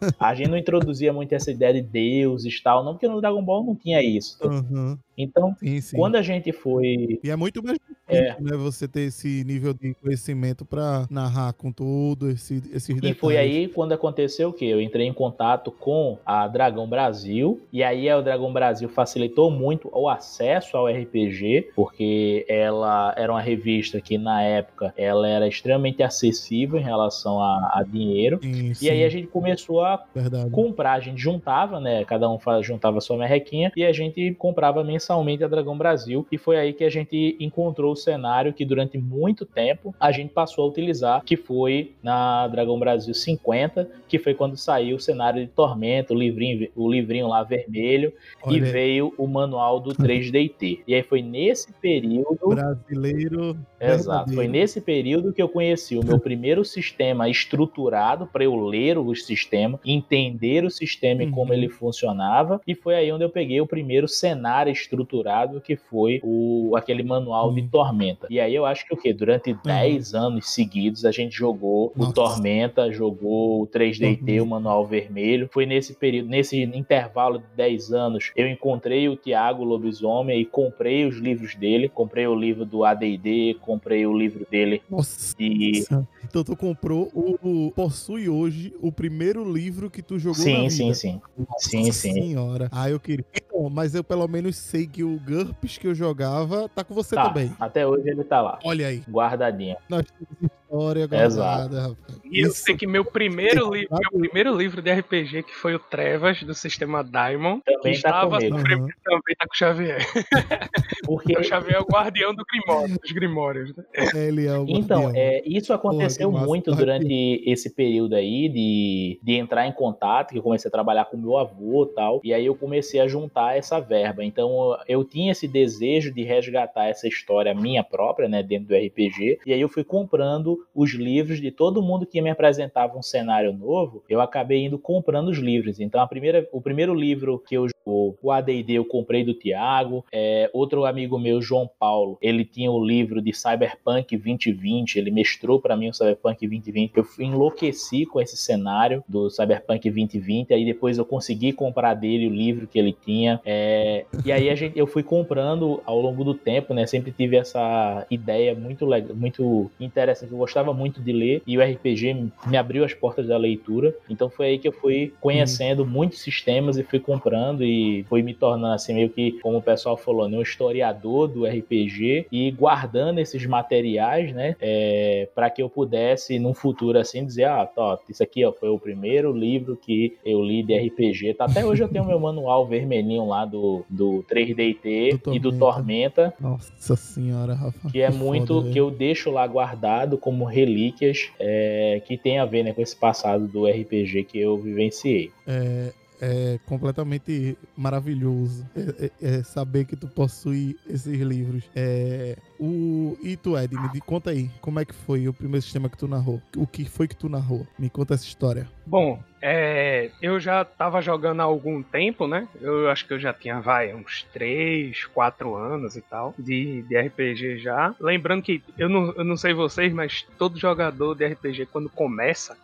[LAUGHS] A gente não introduzia muito essa ideia de deuses e tal, não, porque no Dragon Ball não tinha isso. Aham, Então, Sim, sim. quando a gente foi E é muito mais É. né? Você ter esse nível de conhecimento pra narrar com tudo, esse, esses E detalhes. foi aí quando aconteceu o quê? Eu entrei em contato com a Dragão Brasil, e aí a Dragão Brasil facilitou muito o acesso ao RPG, porque ela era uma revista que na época ela era extremamente acessível em relação a, a dinheiro. Sim, E aí a gente começou a verdade. comprar, a gente juntava, né? Cada um juntava sua merrequinha e a gente comprava mensalmente a Dragão Brasil. E foi aí que a gente encontrou o cenário que durante muito tempo a gente passou a utilizar, que foi na Dragão Brasil 50, que foi quando saiu o cenário de Tormenta, o livrinho, o livrinho lá vermelho, e Olha, veio o manual do 3DT. E aí foi nesse período brasileiro. Exato. Foi nesse período que eu conheci o meu primeiro sistema estruturado para eu ler o sistema, entender o sistema e Uhum. como ele funcionava, e foi aí onde eu peguei o primeiro cenário estruturado que foi o aquele manual de Uhum. Tormenta. E aí eu acho que o quê? Durante 10 anos seguidos a gente jogou Nossa. o Tormenta, jogou o 3DT, Tormenta. o manual vermelho. Foi nesse período, nesse intervalo de 10 anos, eu encontrei o Tiago Lobisomem e comprei os livros dele, comprei o livro do AD&D, comprei o livro dele Nossa. de Então tu comprou o, o- Possui hoje o primeiro livro que tu jogou na Sim, vida. sim, sim. Nossa Sim, sim. senhora. Ah, eu queria. Então, mas eu pelo menos sei que o GURPS que eu jogava tá com você Tá, também. até hoje ele tá lá, Olha aí. guardadinho. Nós temos história guardada, rapaz. E eu Isso- sei que meu primeiro, livro, meu primeiro livro de RPG, que foi o Trevas, do sistema Diamond, Também tá estava comigo. Aham. também tá com o Xavier. [LAUGHS] Porque O Xavier é o guardião do Grimório, dos Grimórios. né? Ele é o Então, guardião. é, isso aconteceu massa. muito durante esse período aí de, de entrar em contato, que eu comecei a trabalhar com meu avô e tal, e aí eu comecei a juntar essa verba. Então, eu tinha esse desejo de resgatar essa história minha própria, né, dentro do RPG, e aí eu fui comprando os livros de todo mundo que me apresentava um cenário novo, eu acabei indo comprando os livros. Então, a primeira, o primeiro livro que eu o, o AD&D eu comprei do Tiago, é, outro amigo meu, João Paulo, ele tinha o livro de Cyberpunk 2020, ele mestrou para mim o Cyberpunk 2020, eu enlouqueci com esse cenário do Cyberpunk 2020, aí depois eu consegui comprar dele o livro que ele tinha, é, e aí a gente, eu fui comprando ao longo do tempo, né, sempre tive essa ideia muito legal, muito interessante, eu gostava muito de ler, e o RPG me- abriu as portas da leitura, então foi aí que eu fui conhecendo muitos sistemas e fui comprando e fui me tornando assim meio que, como o pessoal falou, né, um historiador do RPG e guardando esses materiais, né, é, para que eu pudesse num futuro assim dizer, ah, tá, isso aqui ó, foi o primeiro livro que eu li de RPG. Tá, até hoje eu tenho meu manual vermelhinho lá do, do 3DT Do e do Tormenta. Nossa senhora, Rafa. que é muito foda, que eu deixo lá guardado como relíquias é, que tem a ver né, com esse passado do RPG que eu vivenciei. É, é completamente maravilhoso é, é- é saber que tu possui esses livros. É, o, e tu, Ed, me conta aí, como é que foi o primeiro sistema que tu narrou? O que foi que tu narrou? Me conta essa história. Bom, é, eu já tava jogando há algum tempo, né? Eu acho que eu já tinha, vai, uns 3, 4 anos e tal, de, de RPG já. Lembrando que, eu não, eu não sei vocês, mas todo jogador de RPG, quando começa,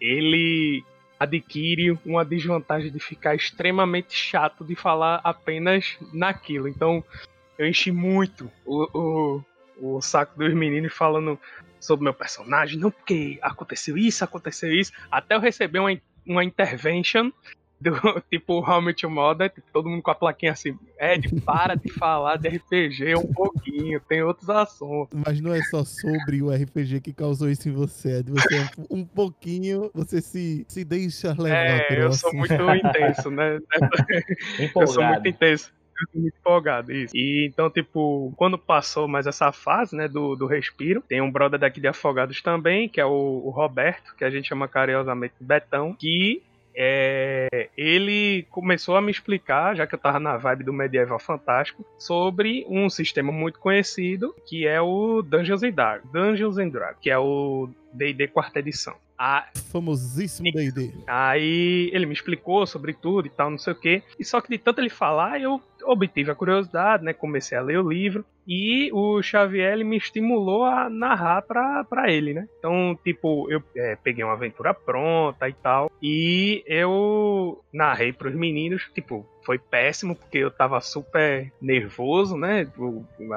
ele adquire uma desvantagem de ficar extremamente chato de falar apenas naquilo. Então, eu enchi muito o, o, o saco dos meninos falando sobre meu personagem, não porque aconteceu isso, aconteceu isso, até eu receber uma, uma intervention do [LAUGHS] tipo How Mother, tipo, todo mundo com a plaquinha assim, Ed, para de falar de RPG um pouquinho, tem outros assuntos. Mas não é só sobre o RPG que causou isso em você, Ed. Você é um, pouquinho, você se, se deixa levar É, eu sou assunto. muito intenso, né? [LAUGHS] Eu sou muito Empolgado. intenso. Eu sou muito empolgado, isso. E então, tipo, quando passou mais essa fase, né, do, do respiro, tem um brother daqui de Afogados também, que é o, o Roberto, que a gente chama carinhosamente Betão, que é, ele começou a me explicar, já que eu tava na vibe do medieval fantástico, sobre um sistema muito conhecido, que é o Dungeons and Dragons, Dungeons and Dragons, que é o D&D quarta edição. A, Famosíssimo D&D. Aí ele me explicou sobre tudo e tal, não sei o que. E só que de tanto ele falar, eu obtive a curiosidade, né? Comecei a ler o livro. E o Xavier me estimulou a narrar pra, pra ele, né? Então, tipo, eu é, peguei uma aventura pronta e tal. E eu narrei pros meninos, tipo, foi péssimo, porque eu tava super nervoso, né?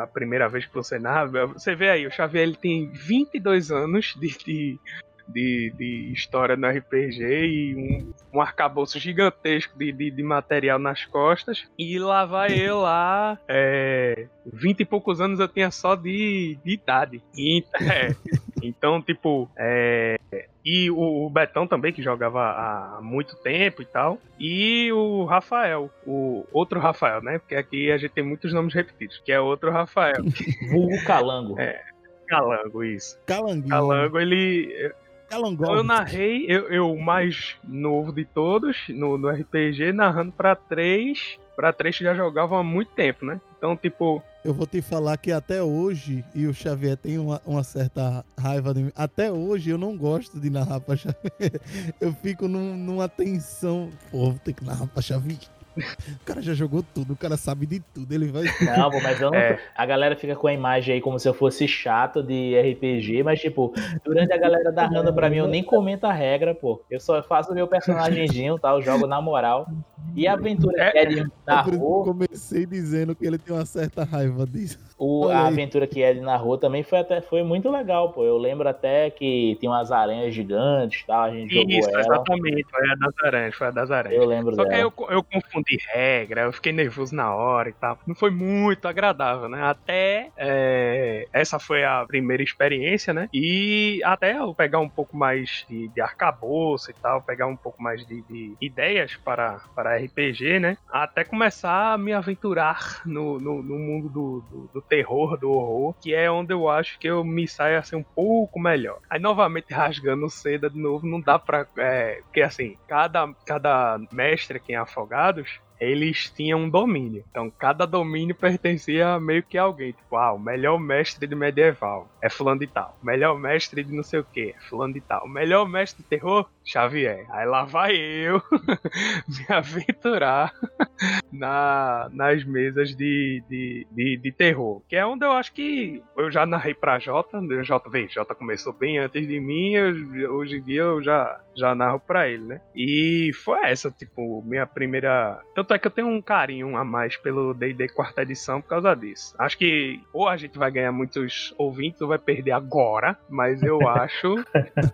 A primeira vez que você narra. Você vê aí, o Xavier ele tem 22 anos de- de de, de história no RPG e um, um arcabouço gigantesco de, de, de material nas costas. E lá vai eu lá, é, 20 e poucos anos eu tinha só de, de idade. E, é, [LAUGHS] então, tipo, é, e o, o Betão também, que jogava há muito tempo e tal. E o Rafael, o outro Rafael, né? Porque aqui a gente tem muitos nomes repetidos, que é outro Rafael. Vulgo Calango. É. Calango, isso. Calanguinho. Calango, ele. Então eu narrei, eu, eu o mais novo de todos no, no RPG, narrando pra três. Pra três que já jogavam há muito tempo, né? Então, tipo, Eu vou te falar que até hoje, e o Xavier tem uma, uma certa raiva de mim, até hoje eu não gosto de narrar pra Xavier. [LAUGHS] Eu fico num- numa tensão. Pô, vou ter que narrar pra Xavier. O cara já jogou tudo, o cara sabe de tudo. Ele vai. [LAUGHS] Não, pô, mas eu não. É. A galera fica com a imagem aí como se eu fosse chato de RPG, mas, tipo, durante a galera narrando pra mim, eu nem comento a regra, pô. Eu só faço o meu personagemzinho, tá? Eu jogo na moral. E a aventura que Ed É isso que eu comecei dizendo que ele tem uma certa raiva disso. o- a aventura que Ed narrou também foi, até, foi muito legal, pô. Eu lembro até que tem umas aranhas gigantes e tal, a gente jogou isso, ela. exatamente, foi a das aranhas, foi a das aranhas. Eu lembro Só que aí dela. eu, eu confundi regra, eu fiquei nervoso na hora e tal. Não foi muito agradável, né? Até é, essa foi a primeira experiência, né? E até eu pegar um pouco mais de, de arcabouço e tal, pegar um pouco mais de, de ideias para, para RPG, né? Até começar a me aventurar no, no, no mundo do, do, do terror, do horror, que é onde eu acho que eu me saio assim um pouco melhor. Aí novamente [LAUGHS] rasgando seda de novo, não dá pra. É, porque assim, cada, cada mestre aqui em Afogados. Eles tinham um domínio. Então, cada domínio pertencia meio que a alguém. Tipo, ah, o melhor mestre de medieval é fulano de tal. O melhor mestre de não sei o que, é fulano de tal. O melhor mestre de terror, Xavier. Aí lá vai eu [LAUGHS] me aventurar [LAUGHS] na, nas mesas de, de, de, de terror. Que é onde eu acho que eu já narrei pra Jota. né, Jota, vê, Jota começou bem antes de mim. eu- hoje em dia eu já, já narro pra ele, né? E foi essa, tipo, minha primeira. Tanto é que eu tenho um carinho a mais pelo DD quarta edição por causa disso. Acho que ou a gente vai ganhar muitos ouvintes ou vai perder agora, mas eu [LAUGHS] acho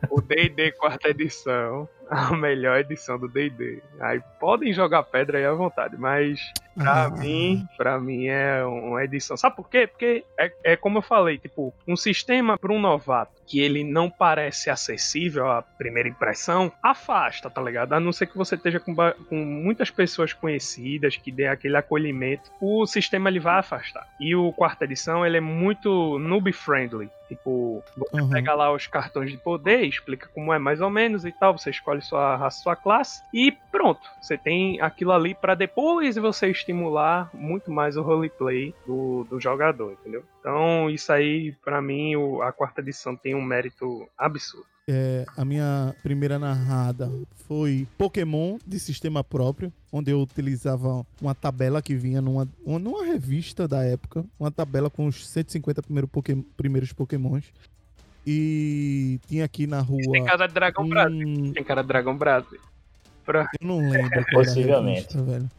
o DD quarta edição [LAUGHS] a melhor edição do D&D. Aí podem jogar pedra aí à vontade, mas pra Ah. mim, pra mim é uma edição. Sabe por quê? Porque é, é como eu falei, tipo, um sistema para um novato que ele não parece acessível à primeira impressão, afasta, tá ligado? A não ser que você esteja com, com muitas pessoas conhecidas que dê aquele acolhimento, o sistema ele vai afastar. E o quarta edição, ele é muito noob friendly. Tipo, você Uhum. pega lá os cartões de poder, explica como é mais ou menos e tal, você escolhe sua raça, sua classe e pronto. Você tem aquilo ali pra depois você estimular muito mais o roleplay do, do jogador, entendeu? Então, isso aí, pra mim, a quarta edição tem um mérito absurdo. É, a minha primeira narrada foi Pokémon de sistema próprio, onde eu utilizava uma tabela que vinha numa, uma- numa revista da época, uma tabela com os 150 primeiro Poké- primeiros Pokémons. E tinha aqui na rua. Tem cara de Brasil. um, Tem cara de Dragão Brasil. Pra... Eu não lembro. Possivelmente. revista, velho.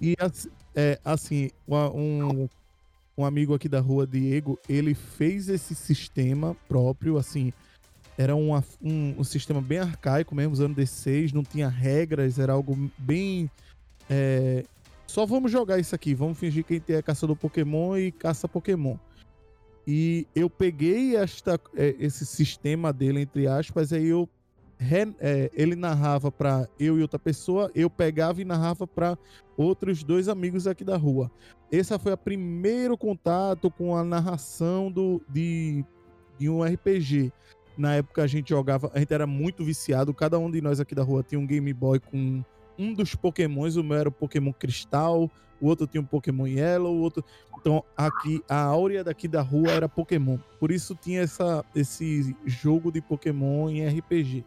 E assim, é, assim uma- um, um amigo aqui da rua, Diego, ele fez esse sistema próprio, assim. Era uma- um, um sistema bem arcaico mesmo, usando D6, não tinha regras, era algo bem. é, só vamos jogar isso aqui, vamos fingir que a gente é caçador Pokémon e caça Pokémon. E eu peguei esta, é, esse sistema dele, entre aspas, aí eu é, ele narrava pra eu e outra pessoa, eu pegava e narrava pra outros dois amigos aqui da rua. Esse foi o primeiro contato com a narração do, de, de um RPG. Na época a gente jogava, a gente era muito viciado, cada um de nós aqui da rua tinha um Game Boy com um dos Pokémons, o meu era o Pokémon Cristal, o outro tinha um Pokémon Yellow, o outro. Então aqui, a áurea daqui da rua era Pokémon. Por isso tinha essa, esse jogo de Pokémon em RPG.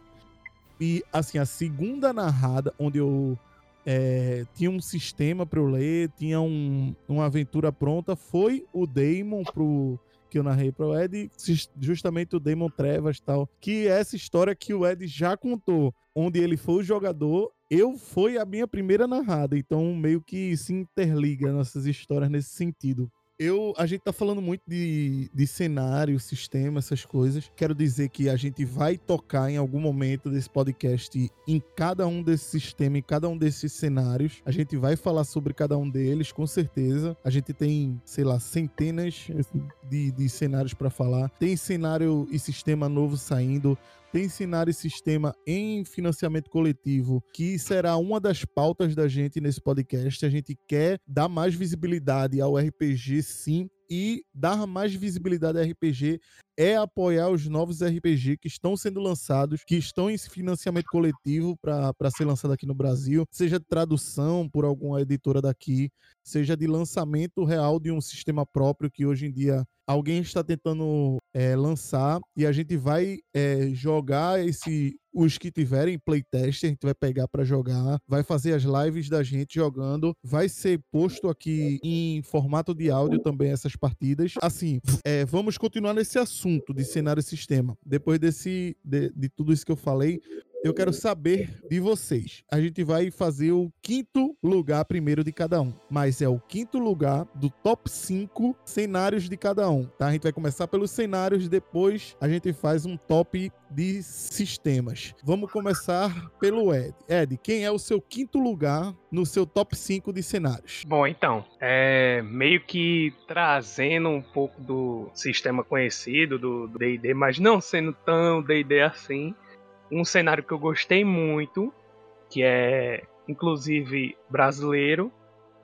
E assim, a segunda narrada, onde eu é, tinha um sistema para eu ler, tinha um, uma aventura pronta, foi o Daemon pro que eu narrei para o Ed, justamente o Daemon Trevas tal, que é essa história que o Ed já contou, onde ele foi o jogador, eu fui a minha primeira narrada, então meio que se interliga nossas histórias nesse sentido. Eu, a gente tá falando muito de, de cenário, sistema, essas coisas. Quero dizer que a gente vai tocar em algum momento desse podcast em cada um desses sistemas, em cada um desses cenários. A gente vai falar sobre cada um deles, com certeza. A gente tem, sei lá, centenas de, de cenários para falar. Tem cenário e sistema novo saindo tem cenário e sistema em financiamento coletivo, que será uma das pautas da gente nesse podcast. A gente quer dar mais visibilidade ao RPG, sim, e dar mais visibilidade ao RPG é apoiar os novos RPG que estão sendo lançados, que estão em financiamento coletivo para ser lançado aqui no Brasil, seja tradução por alguma editora daqui, seja de lançamento real de um sistema próprio que hoje em dia alguém está tentando é, lançar e a gente vai é, jogar esse os que tiverem playtest, a gente vai pegar para jogar, vai fazer as lives da gente jogando, vai ser posto aqui em formato de áudio também essas partidas. Assim, é, vamos continuar nesse assunto de cenário e sistema. Depois desse de, de tudo isso que eu falei, eu quero saber de vocês. A gente vai fazer o quinto lugar primeiro de cada um, mas é o quinto lugar do top 5 cenários de cada um, tá? A gente vai começar pelos cenários, depois a gente faz um top de sistemas. Vamos começar pelo Ed. Ed, quem é o seu quinto lugar no seu top 5 de cenários? Bom, então, é meio que trazendo um pouco do sistema conhecido do D&D, mas não sendo tão D&D assim. Um cenário que eu gostei muito, que é inclusive brasileiro,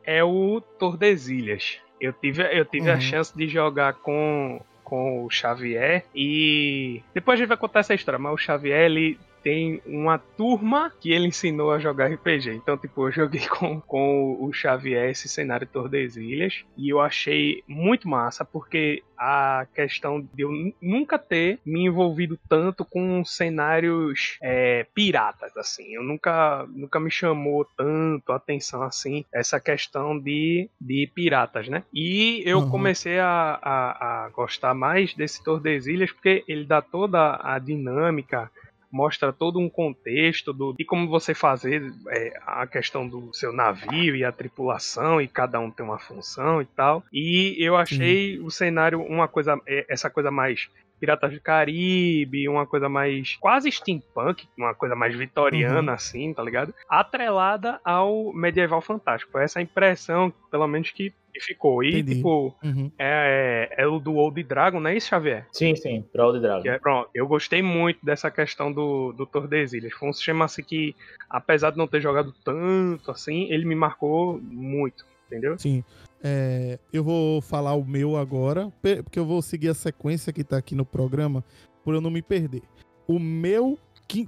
é o Tordesilhas. Eu tive, eu tive a Uhum. chance de jogar com, com o Xavier e depois a gente vai contar essa história, mas o Xavier ele tem uma turma que ele ensinou a jogar RPG. Então, tipo, eu joguei [LAUGHS] com, com o Xavier esse cenário Tordesilhas e eu achei muito massa porque a questão de eu nu- nunca ter me envolvido tanto com cenários é, piratas, assim. Eu nunca, nunca me chamou tanto a atenção assim essa questão de, de piratas, né? E eu Uhum. comecei a, a, a gostar mais desse Tordesilhas porque ele dá toda a dinâmica mostra todo um contexto do, de como você fazer é, a questão do seu navio e a tripulação e cada um tem uma função e tal. E eu achei o cenário uma coisa, é, essa coisa mais Piratas do Caribe, uma coisa mais quase steampunk, uma coisa mais vitoriana assim, tá ligado? Atrelada ao medieval fantástico. Foi essa a impressão, pelo menos que ficou. E Entendi. tipo, Uhum. é, é o do Old Dragon, não é isso, Xavier? Sim, sim, Brawl de Dragon. É- pronto, eu gostei muito dessa questão do, do Tordesilhas. Foi um sistema assim que, apesar de não ter jogado tanto assim, ele me marcou muito, entendeu? Sim. É, eu vou falar o meu agora, porque eu vou seguir a sequência que tá aqui no programa, por eu não me perder. O meu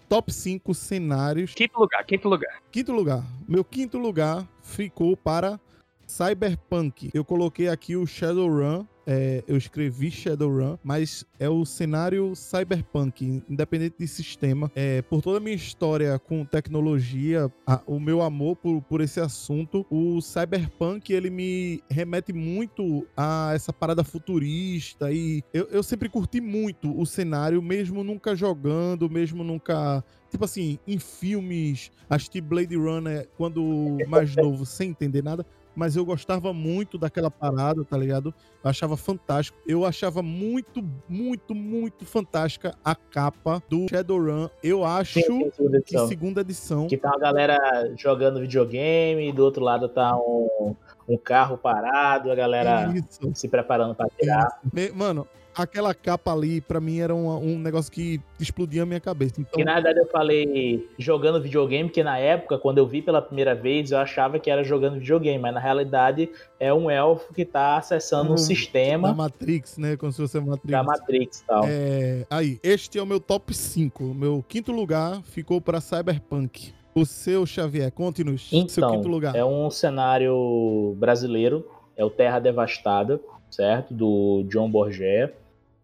top 5 cenários. Quinto lugar, quinto lugar. Quinto lugar. Meu quinto lugar ficou para Cyberpunk. Eu coloquei aqui o Shadowrun. É, eu escrevi Shadowrun, mas é o cenário Cyberpunk, independente de sistema. É, por toda a minha história com tecnologia, a- o meu amor por, por esse assunto, o Cyberpunk ele me remete muito a essa parada futurista e eu, eu sempre curti muito o cenário, mesmo nunca jogando, mesmo nunca tipo assim, em filmes, assisti Blade Runner quando mais novo, sem entender nada, mas eu gostava muito daquela parada, tá ligado? Eu achava fantástico. Eu achava muito, muito, muito fantástica a capa do Shadowrun. Eu acho Sim, segunda que segunda edição. Que tá uma galera jogando videogame, e do outro lado tá um, um carro parado, a galera Isso. se preparando pra tirar. Mano, aquela capa ali, pra mim, era um, um negócio que explodia a minha cabeça. Então, Que na verdade eu falei jogando videogame, que na época, quando eu vi pela primeira vez, eu achava que era jogando videogame, mas na realidade é um elfo que tá acessando um Uhum. da sistema Matrix, né? Como se fosse a Matrix. da Matrix e tal. É, aí, este é o meu top 5. O meu quinto lugar ficou para Cyberpunk. O seu, Xavier, conte-nos. seu Então, quinto lugar. é um cenário brasileiro, é o Terra Devastada, certo? Do John Borgé.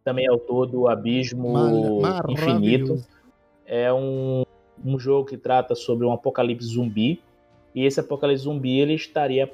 Também é autor do Abismo Mar- Infinito. É um, um jogo que trata sobre um apocalipse zumbi. E esse apocalipse zumbi ele estaria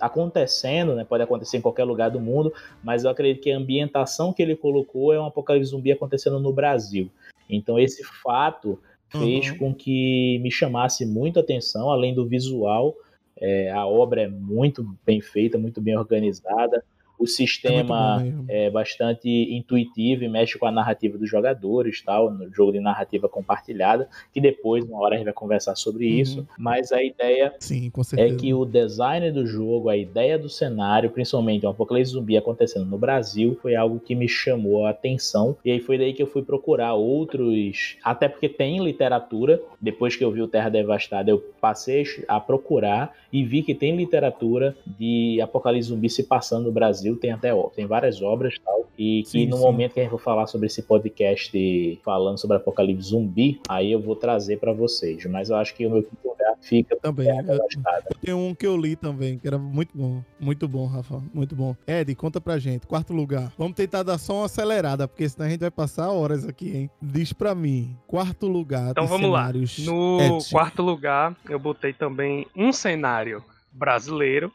acontecendo, né? pode acontecer em qualquer lugar do mundo, mas eu acredito que a ambientação que ele colocou é um apocalipse zumbi acontecendo no Brasil. Então esse fato fez Uhum. com que me chamasse muito a atenção, além do visual. É, a obra é muito bem feita, muito bem organizada. O É sistema mesmo. é bastante intuitivo e mexe com a narrativa dos jogadores, tal, no jogo de narrativa compartilhada, que depois, uma hora, a gente vai conversar sobre Uhum. isso. Mas a ideia Sim, é que o design do jogo, a ideia do cenário, principalmente um apocalipse zumbi acontecendo no Brasil, foi algo que me chamou a atenção. E aí foi daí que eu fui procurar outros, até porque tem literatura. Depois que eu vi o Terra Devastada, eu passei a procurar e vi que tem literatura de apocalipse zumbi se passando no Brasil. Tem até tem várias obras e tal. E que Sim, no sim. momento que a gente for falar sobre esse podcast falando sobre apocalipse zumbi, aí eu vou trazer para vocês. Mas eu acho que o meu quinto lugar fica Também. Eu, Devastada. eu tenho um que eu li também, que era muito bom. Muito bom, Rafa. Muito bom. Ed, conta pra gente. Quarto lugar. Vamos tentar dar só uma acelerada, porque senão a gente vai passar horas aqui, hein? Diz pra mim. Quarto lugar. Então de vamos lá. No Ed. quarto lugar, eu botei também um cenário brasileiro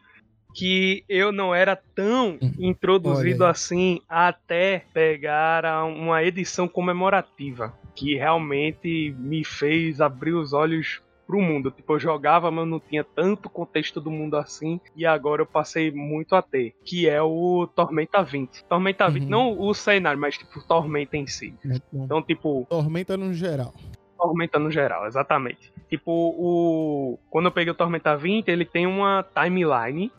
que eu não era tão Hum, introduzido assim até pegar uma edição comemorativa que realmente me fez abrir os olhos pro mundo. Tipo, eu jogava, mas não tinha tanto contexto do mundo assim, e agora eu passei muito a ter, que é o Tormenta 20. Tormenta 20, Uhum. não o cenário, mas tipo, Tormenta em si. Muito bom. Então, tipo, Tormenta no geral. Tormenta no geral, exatamente. Tipo, o. Quando eu peguei o Tormenta 20, ele tem uma timeline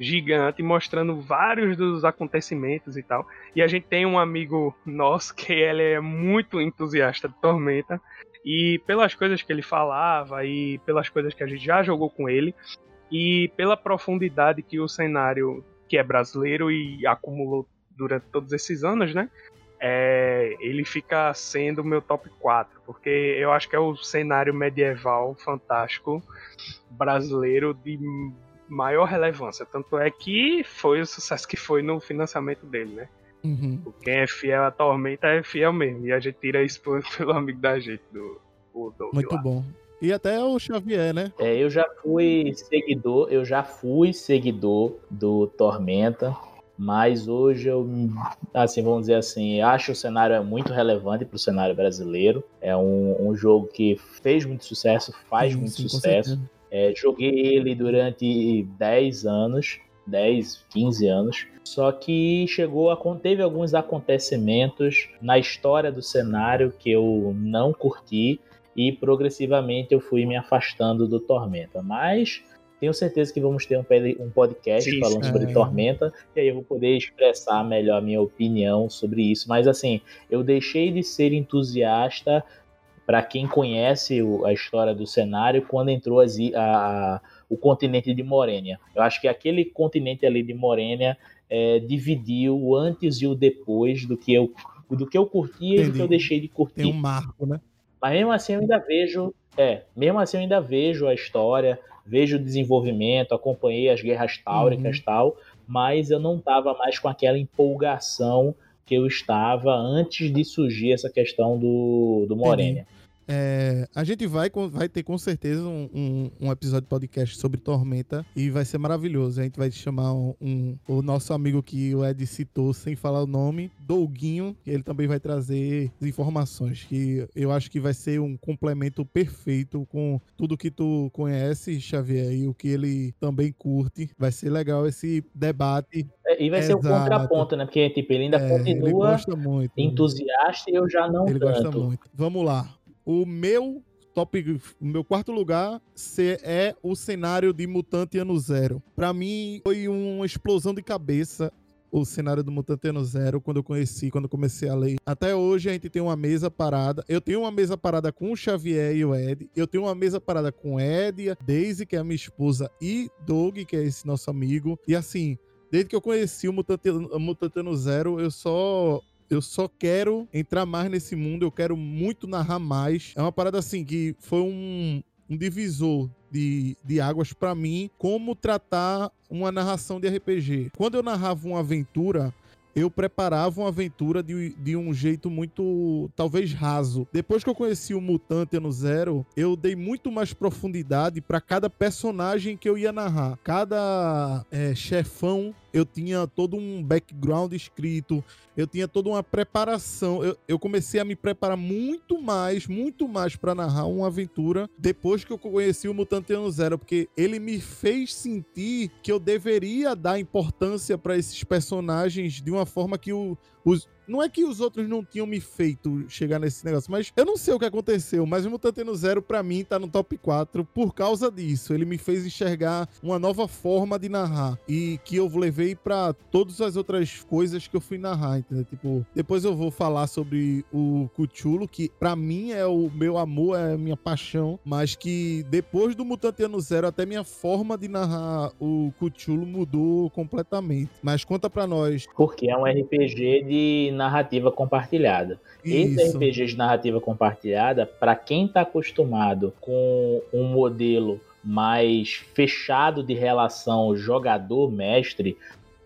gigante mostrando vários dos acontecimentos e tal. E a gente tem um amigo nosso [LAUGHS] que ele é muito entusiasta de Tormenta. E pelas coisas que ele falava e pelas coisas que a gente já jogou com ele, e pela profundidade que o cenário, que é brasileiro e acumulou durante todos esses anos, né? é, ele fica sendo meu top 4, porque eu acho que é o cenário medieval fantástico brasileiro de maior relevância. Tanto é que foi o sucesso que foi no financiamento dele, né? Uhum. Quem é fiel à tormenta é fiel mesmo. E a gente tira isso [LAUGHS] pelo amigo da gente, do, o Doug Muito lá. bom. E até o Xavier, né? É, eu já fui seguidor, eu já fui seguidor do Tormenta, mas hoje eu, assim, vamos dizer assim, acho o cenário é muito relevante para o cenário brasileiro. É um, um jogo que fez muito sucesso, faz Sim, muito sim, com sucesso. É, joguei ele durante 10 anos, 10, 15 anos. Só que chegou a teve alguns acontecimentos na história do cenário que eu não curti e progressivamente eu fui me afastando do Tormenta. Mas tenho certeza que vamos ter um, podcast Sim, falando sobre É. Tormenta e aí eu vou poder expressar melhor a minha opinião sobre isso. Mas assim, eu deixei de ser entusiasta para quem conhece o, a história do cenário quando entrou as, a, a, o continente de Morênia. Eu acho que aquele continente ali de Morênia é, dividiu o antes e o depois do que eu, do que eu curtia Entendi. e do que eu deixei de curtir. Tem um marco, né? Mas mesmo assim eu ainda vejo, é, mesmo assim eu ainda vejo a história, vejo o desenvolvimento, acompanhei as guerras táuricas e uhum. tal, mas eu não estava mais com aquela empolgação que eu estava antes de surgir essa questão do, do Morênia. É, a gente vai, vai ter com certeza um, um, um, episódio de podcast sobre Tormenta e vai ser maravilhoso. A gente vai chamar um, um, o nosso amigo que o Ed citou, sem falar o nome, Douguinho, que ele também vai trazer informações que eu acho que vai ser um complemento perfeito com tudo que tu conhece, Xavier, e o que ele também curte. Vai ser legal esse debate. É, e vai Exato. ser o contraponto, né? Porque tipo, ele ainda é, continua ele entusiasta e eu já não ele tanto. gosta muito. Vamos lá. O meu top, o meu quarto lugar é o cenário de Mutante Ano Zero. Para mim foi uma explosão de cabeça o cenário do Mutante Ano Zero quando eu conheci, quando eu comecei a ler. Até hoje a gente tem uma mesa parada. Eu tenho uma mesa parada com o Xavier e o Ed. Eu tenho uma mesa parada com o Ed, Daisy, que é a minha esposa, e Doug, que é esse nosso amigo. E assim, desde que eu conheci o Mutante, o Mutante Ano Zero, eu só eu só quero entrar mais nesse mundo, eu quero muito narrar mais. É uma parada assim que foi um, um divisor de, de águas para mim, como tratar uma narração de RPG. Quando eu narrava uma aventura, eu preparava uma aventura de, de um jeito muito, talvez, raso. Depois que eu conheci o Mutante no Zero, eu dei muito mais profundidade para cada personagem que eu ia narrar. Cada é, chefão eu tinha todo um background escrito, eu tinha toda uma preparação. Eu, eu comecei a me preparar muito mais, muito mais para narrar uma aventura depois que eu conheci o Mutante Ano Zero, porque ele me fez sentir que eu deveria dar importância para esses personagens de uma forma que o, os, não é que os outros não tinham me feito chegar nesse negócio, mas eu não sei o que aconteceu, mas o Mutante no Zero, pra mim, tá no top 4 por causa disso. Ele me fez enxergar uma nova forma de narrar e que eu levei para todas as outras coisas que eu fui narrar, entendeu? Tipo, depois eu vou falar sobre o Cuchulo, que para mim é o meu amor, é a minha paixão, mas que depois do Mutante Ano Zero, até minha forma de narrar o Cuchulo mudou completamente. Mas conta pra nós. Porque é um RPG de narrativa compartilhada. Isso. Esse RPG de narrativa compartilhada, para quem está acostumado com um modelo mais fechado de relação jogador-mestre,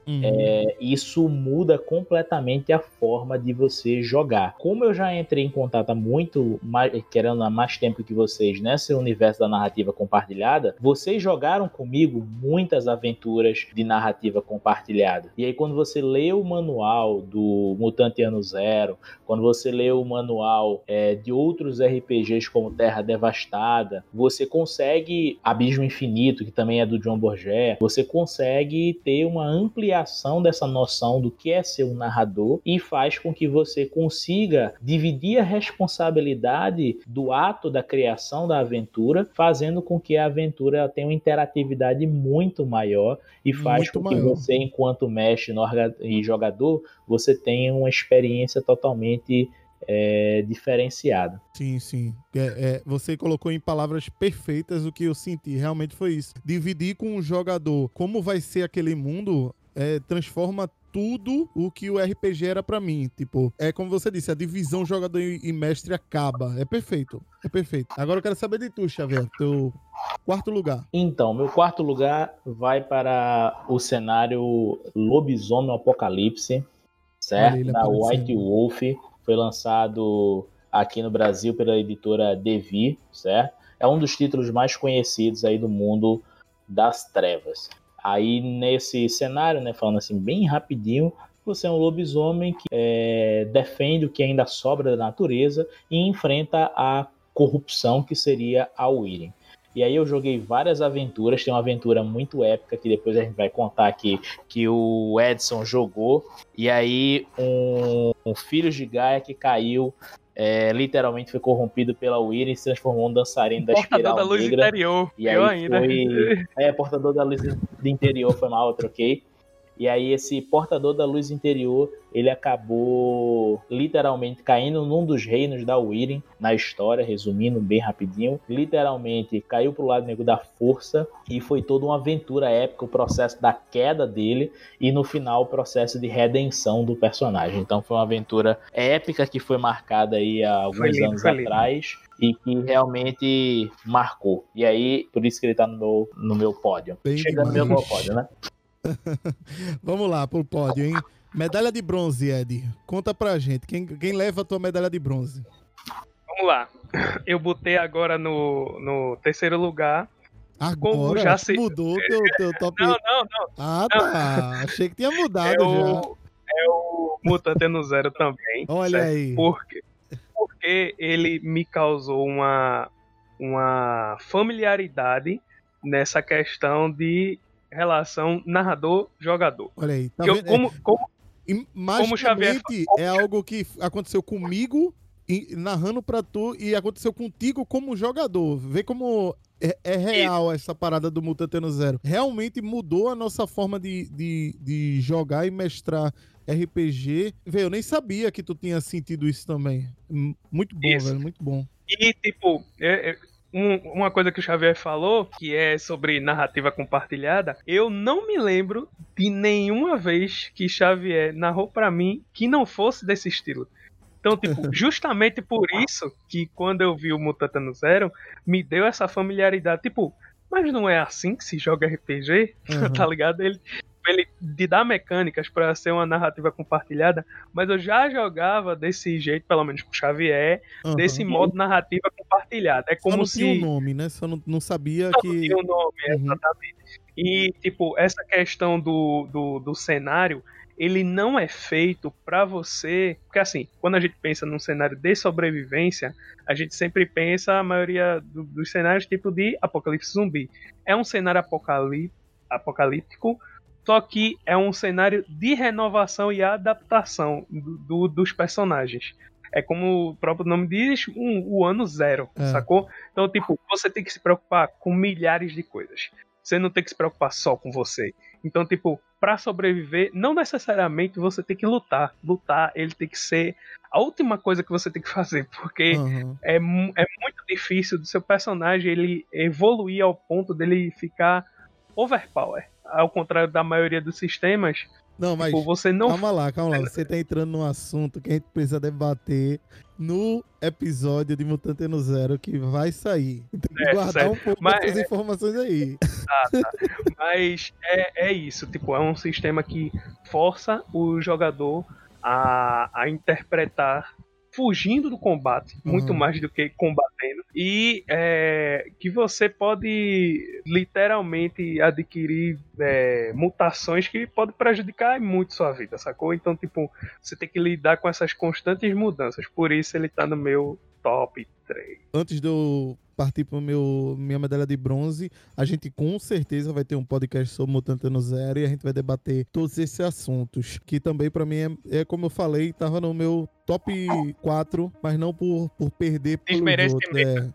Uhum. É, isso muda completamente a forma de você jogar. Como eu já entrei em contato há muito, mais, querendo há mais tempo que vocês nesse universo da narrativa compartilhada, vocês jogaram comigo muitas aventuras de narrativa compartilhada. E aí, quando você lê o manual do Mutante Ano Zero, quando você lê o manual é, de outros RPGs como Terra Devastada, você consegue Abismo Infinito, que também é do John Borget, você consegue ter uma ampliação criação dessa noção do que é ser um narrador e faz com que você consiga dividir a responsabilidade do ato da criação da aventura, fazendo com que a aventura tenha uma interatividade muito maior e faz muito com maior. que você, enquanto mestre e jogador, você tenha uma experiência totalmente é, diferenciada. Sim, sim. É, é, você colocou em palavras perfeitas o que eu senti. Realmente foi isso. Dividir com o jogador como vai ser aquele mundo é, transforma tudo o que o RPG era para mim. Tipo, é como você disse, a divisão jogador e mestre acaba. É perfeito. É perfeito. Agora eu quero saber de tu, Xavier. Teu quarto lugar. Então, meu quarto lugar vai para o cenário Lobisomem Apocalipse, certo? Da White Wolf. Foi lançado aqui no Brasil pela editora Devi, certo? É um dos títulos mais conhecidos aí do mundo das trevas. Aí nesse cenário, né, falando assim bem rapidinho, você é um lobisomem que é, defende o que ainda sobra da natureza e enfrenta a corrupção que seria a Wyrm. E aí eu joguei várias aventuras, tem uma aventura muito épica que depois a gente vai contar aqui, que o Edson jogou. E aí um, um filho de Gaia que caiu é, literalmente foi corrompido pela Wyrm e se transformou num dançarino da portador espiral da luz negra. interior, e aí ainda. Foi... É, portador da luz do interior, foi mal, eu troquei. E aí esse portador da luz interior, ele acabou literalmente caindo num dos reinos da Wyrm na história, resumindo bem rapidinho. Literalmente caiu pro lado negro da força e foi toda uma aventura épica, o processo da queda dele e no final o processo de redenção do personagem. Então foi uma aventura épica que foi marcada aí há alguns lindo, anos atrás e que realmente marcou. E aí, por isso que ele tá no meu, no meu pódio. Bem Chega no meu demais. pódio, né? [LAUGHS] Vamos lá pro pódio, hein? Medalha de bronze, Ed. Conta pra gente. Quem, quem leva a tua medalha de bronze? Vamos lá. Eu botei agora no, no terceiro lugar. Agora já se- mudou teu, teu top. Não, não, não. Ah, tá. Achei que tinha mudado É já. é o Mutante no Zero também. [LAUGHS] Olha certo? aí. Por quê? Porque ele me causou uma, uma familiaridade nessa questão de relação narrador-jogador. Olha aí. Tá eu- como, como como Xavier magicamente, é algo que aconteceu comigo, e- narrando pra tu, e aconteceu contigo como jogador. Vê como é, é real essa parada do Mutante no Zero. Realmente mudou a nossa forma de, de, de jogar e mestrar RPG. Vê, eu nem sabia que tu tinha sentido isso também. Muito bom, Isso. velho, muito bom. E, tipo, é- é, um- uma coisa que o Xavier falou, que é sobre narrativa compartilhada, eu não me lembro de nenhuma vez que Xavier narrou pra mim que não fosse desse estilo. Então, tipo, [LAUGHS] justamente por isso que quando eu vi o Mutanta no Zero, me deu essa familiaridade. Tipo, mas não é assim que se joga RPG? Uhum. [LAUGHS] tá ligado? Ele de dar mecânicas pra ser uma narrativa compartilhada, mas eu já jogava desse jeito, pelo menos com Xavier, Aham. desse modo narrativa compartilhada. É como se tinha um nome, né? Só não, não sabia Só que. não tinha um nome, Uhum. exatamente. E, tipo, essa questão do, do, do cenário, ele não é feito pra você. Porque, assim, quando a gente pensa num cenário de sobrevivência, a gente sempre pensa a maioria do- dos cenários tipo de apocalipse zumbi. É um cenário apocalí- apocalíptico, só que é um cenário de renovação e adaptação do- do- dos personagens. É como o próprio nome diz, um- o ano zero, É. sacou? Então, tipo, você tem que se preocupar com milhares de coisas. Você não tem que se preocupar só com você. Então, tipo, pra sobreviver, não necessariamente você tem que lutar. Lutar, ele tem que ser a última coisa que você tem que fazer, porque Aham. é, é muito difícil do seu personagem ele evoluir ao ponto dele ficar overpower. Ao contrário da maioria dos sistemas, Não, mas. tipo, você não Calma lá, calma lá. [LAUGHS] Você tá entrando num assunto que a gente precisa debater no episódio de Mutante no Zero que vai sair. Tem que É, guardar certo. um pouco Mas- dessas informações aí. Mas é, é isso, tipo, é um sistema que força o jogador a, a interpretar fugindo do combate, muito Uhum. mais do que combatendo. E é, que você pode literalmente adquirir é, mutações que podem prejudicar muito sua vida, sacou? Então, tipo, você tem que lidar com essas constantes mudanças. Por isso ele tá no meu top 3. Antes de eu partir para meu minha medalha de bronze, a gente com certeza vai ter um podcast sobre Mutante no Zero e a gente vai debater todos esses assuntos, que também para mim é, é como eu falei, tava no meu top 4, mas não por, por perder outros. É.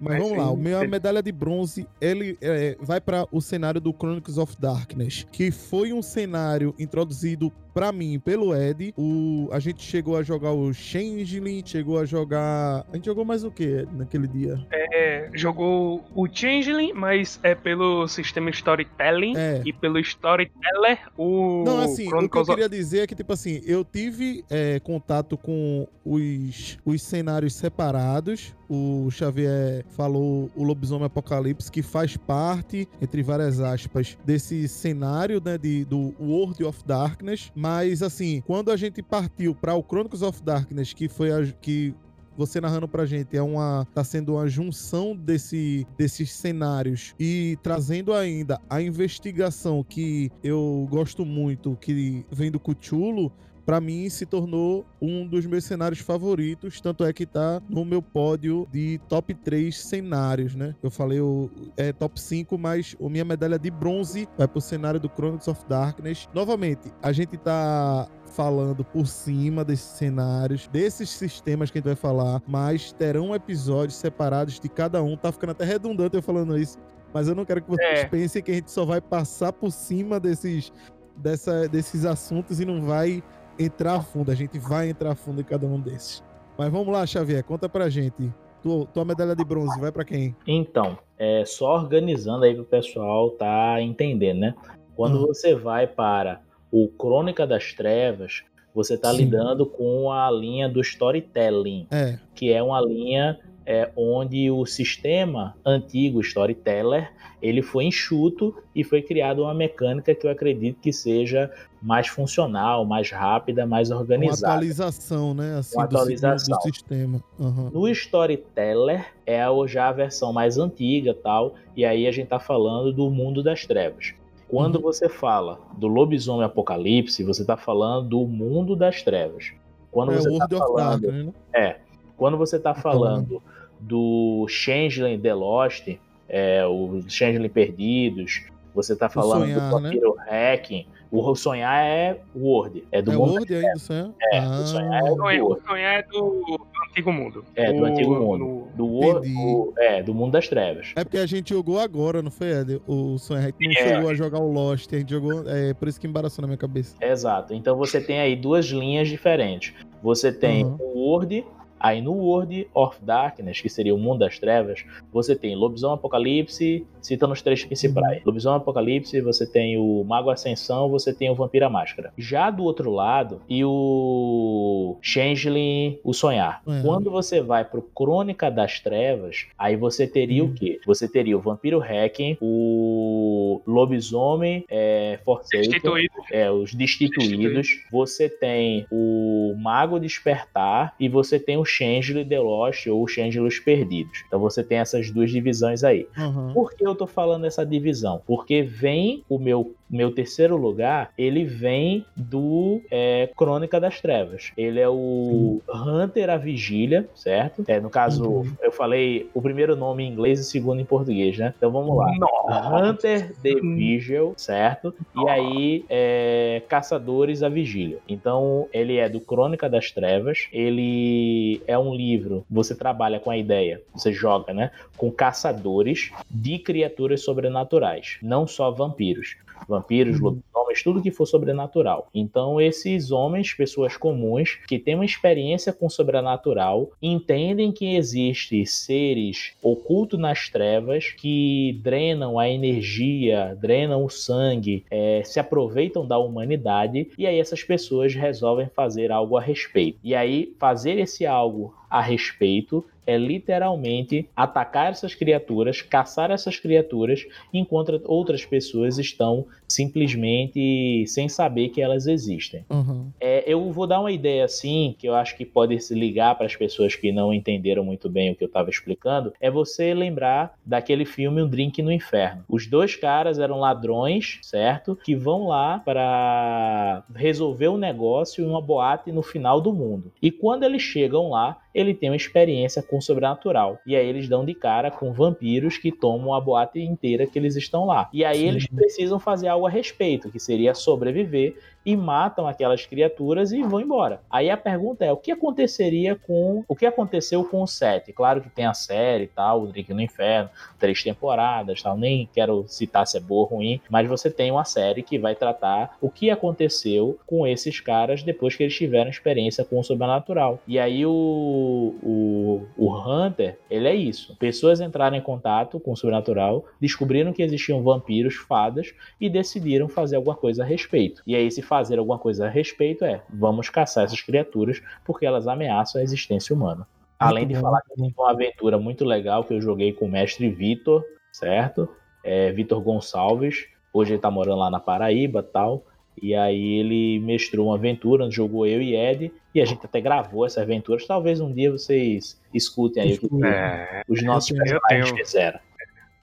Mas vamos lá, o meu medalha de bronze, ele é, vai para o cenário do Chronicles of Darkness, que foi um cenário introduzido pra mim pelo Ed. O, a gente chegou a jogar o Changeling, chegou a jogar. A gente jogou mais o que naquele dia? É, jogou o Changeling, mas é pelo sistema Storytelling É. e pelo Storyteller o Não, assim, o que eu Chronicles queria dizer é que, tipo assim, eu tive é, contato com os, os cenários separados. O Xavier falou o Lobisomem Apocalipse, que faz parte, entre várias aspas, desse cenário, né, de, do World of Darkness. Mas, assim, quando a gente partiu para o Chronicles of Darkness, que foi a, que você narrando pra gente é uma tá sendo uma junção desse, desses cenários e trazendo ainda a investigação que eu gosto muito que vem do Cthulhu Pra mim se tornou um dos meus cenários favoritos, tanto é que tá no meu pódio de top 3 cenários, né? Eu falei o é top 5, mas a minha medalha de bronze vai pro cenário do Chronicles of Darkness. Novamente, a gente tá falando por cima desses cenários, desses sistemas que a gente vai falar, mas terão episódios separados de cada um. Tá ficando até redundante eu falando isso, mas eu não quero que vocês É. pensem que a gente só vai passar por cima desses dessa, desses assuntos e não vai entrar a fundo. A gente vai entrar a fundo em cada um desses. Mas vamos lá, Xavier, conta pra gente. Tu, tua medalha de bronze vai pra quem? Então, é só organizando aí pro pessoal tá entendendo, né? Quando Hum. você vai para o Crônica das Trevas, você tá Sim. lidando com a linha do storytelling, É, que é uma linha é, onde o sistema antigo Storyteller ele foi enxuto e foi criada uma mecânica que eu acredito que seja mais funcional, mais rápida, mais uma organizada. atualização, né? Assim, Uma atualização. do sistema. Aham. No Storyteller é já a versão mais antiga tal, e aí a gente tá falando do mundo das trevas. Quando Uhum. você fala do lobisomem apocalipse, você tá falando do mundo das trevas. Quando É você tá of falando, Darkness, né? é, quando você tá falando. falando do Changeling The Lost, é, o Changeling Perdidos, você tá falando Sonhar, do né? Vampiro Hacking, o Sonhar é Word, é do É mundo World ainda, isso é? É, ah, o sonhar é O sonhar- o sonhar é do, antigo mundo. É, do O- antigo mundo. do, Word, do- é, do mundo das trevas. É porque a gente jogou agora, não foi, Ed? O sonho. A gente não É. chegou a jogar o Lost, a gente jogou. É por isso que embaraçou na minha cabeça. Exato. Então você tem aí duas linhas diferentes. Você tem Uhum. o Word, aí no World of Darkness, que seria o mundo das trevas, você tem Lobisomem Apocalipse, citando os três principais. Lobisomem Apocalipse, você tem o Mago Ascensão, você tem o Vampira Máscara. Já do outro lado, e o Changeling, o Sonhar. É. Quando você vai pro Crônica das Trevas, aí você teria Uhum. o quê? Você teria o Vampiro Hacking, o Lobisomem é, Forsaken, Destituído. é, os destituídos. Você tem o Mago Despertar e você tem o Changeling The Lost ou o Changeling Os Perdidos. Então você tem essas duas divisões aí. Aham. Por que eu tô falando essa divisão? Porque vem o meu meu terceiro lugar, ele vem do é, Crônica das Trevas. Ele é o Hunter a Vigília, certo? É, no caso, Uhum. eu falei o primeiro nome em inglês e o segundo em português, né? Então vamos lá. Nossa. Hunter the Vigil, certo? E aí, é, Caçadores a Vigília. Então, ele é do Crônica das Trevas. Ele é um livro. Você trabalha com a ideia, você joga, né? Com caçadores de criaturas sobrenaturais, não só vampiros. Vampiros, Uhum. lobisomens, tudo que for sobrenatural. Então, esses homens, pessoas comuns, que têm uma experiência com o sobrenatural, entendem que existem seres ocultos nas trevas que drenam a energia, drenam o sangue, é, se aproveitam da humanidade, e aí essas pessoas resolvem fazer algo a respeito. E aí, fazer esse algo a respeito é literalmente atacar essas criaturas, caçar essas criaturas, enquanto outras pessoas estão simplesmente sem saber que elas existem. Aham. É, eu vou dar uma ideia assim, que eu acho que pode se ligar para as pessoas que não entenderam muito bem o que eu estava explicando, é você lembrar daquele filme Um Drink no Inferno. Os dois caras eram ladrões, certo? Que vão lá para resolver um negócio em uma boate no final do mundo. E quando eles chegam lá, ele tem uma experiência com o sobrenatural. E aí eles dão de cara com vampiros que tomam a boate inteira que eles estão lá. E aí Sim. eles precisam fazer algo a respeito, que seria sobreviver e matam aquelas criaturas e vão embora. Aí a pergunta é: o que aconteceria com. O que aconteceu com o Seth? Claro que tem a série e tal, o Drink no Inferno, três temporadas tal. Nem quero citar se é boa ou ruim, mas você tem uma série que vai tratar o que aconteceu com esses caras depois que eles tiveram experiência com o sobrenatural. E aí o, o, o Hunter, ele é isso. Pessoas entraram em contato com o sobrenatural, descobriram que existiam vampiros, fadas e decidiram fazer alguma coisa a respeito. E aí, se fazer alguma coisa a respeito, é vamos caçar essas criaturas porque elas ameaçam a existência humana. Além de bom, falar que tem uma aventura muito legal que eu joguei com o mestre Vitor, certo? É, Vitor Gonçalves. Hoje ele tá morando lá na Paraíba tal. E aí ele mestrou uma aventura onde jogou eu e Ed. E a gente até gravou essas aventuras. Talvez um dia vocês escutem aí o que É, os nossos personagens fizeram.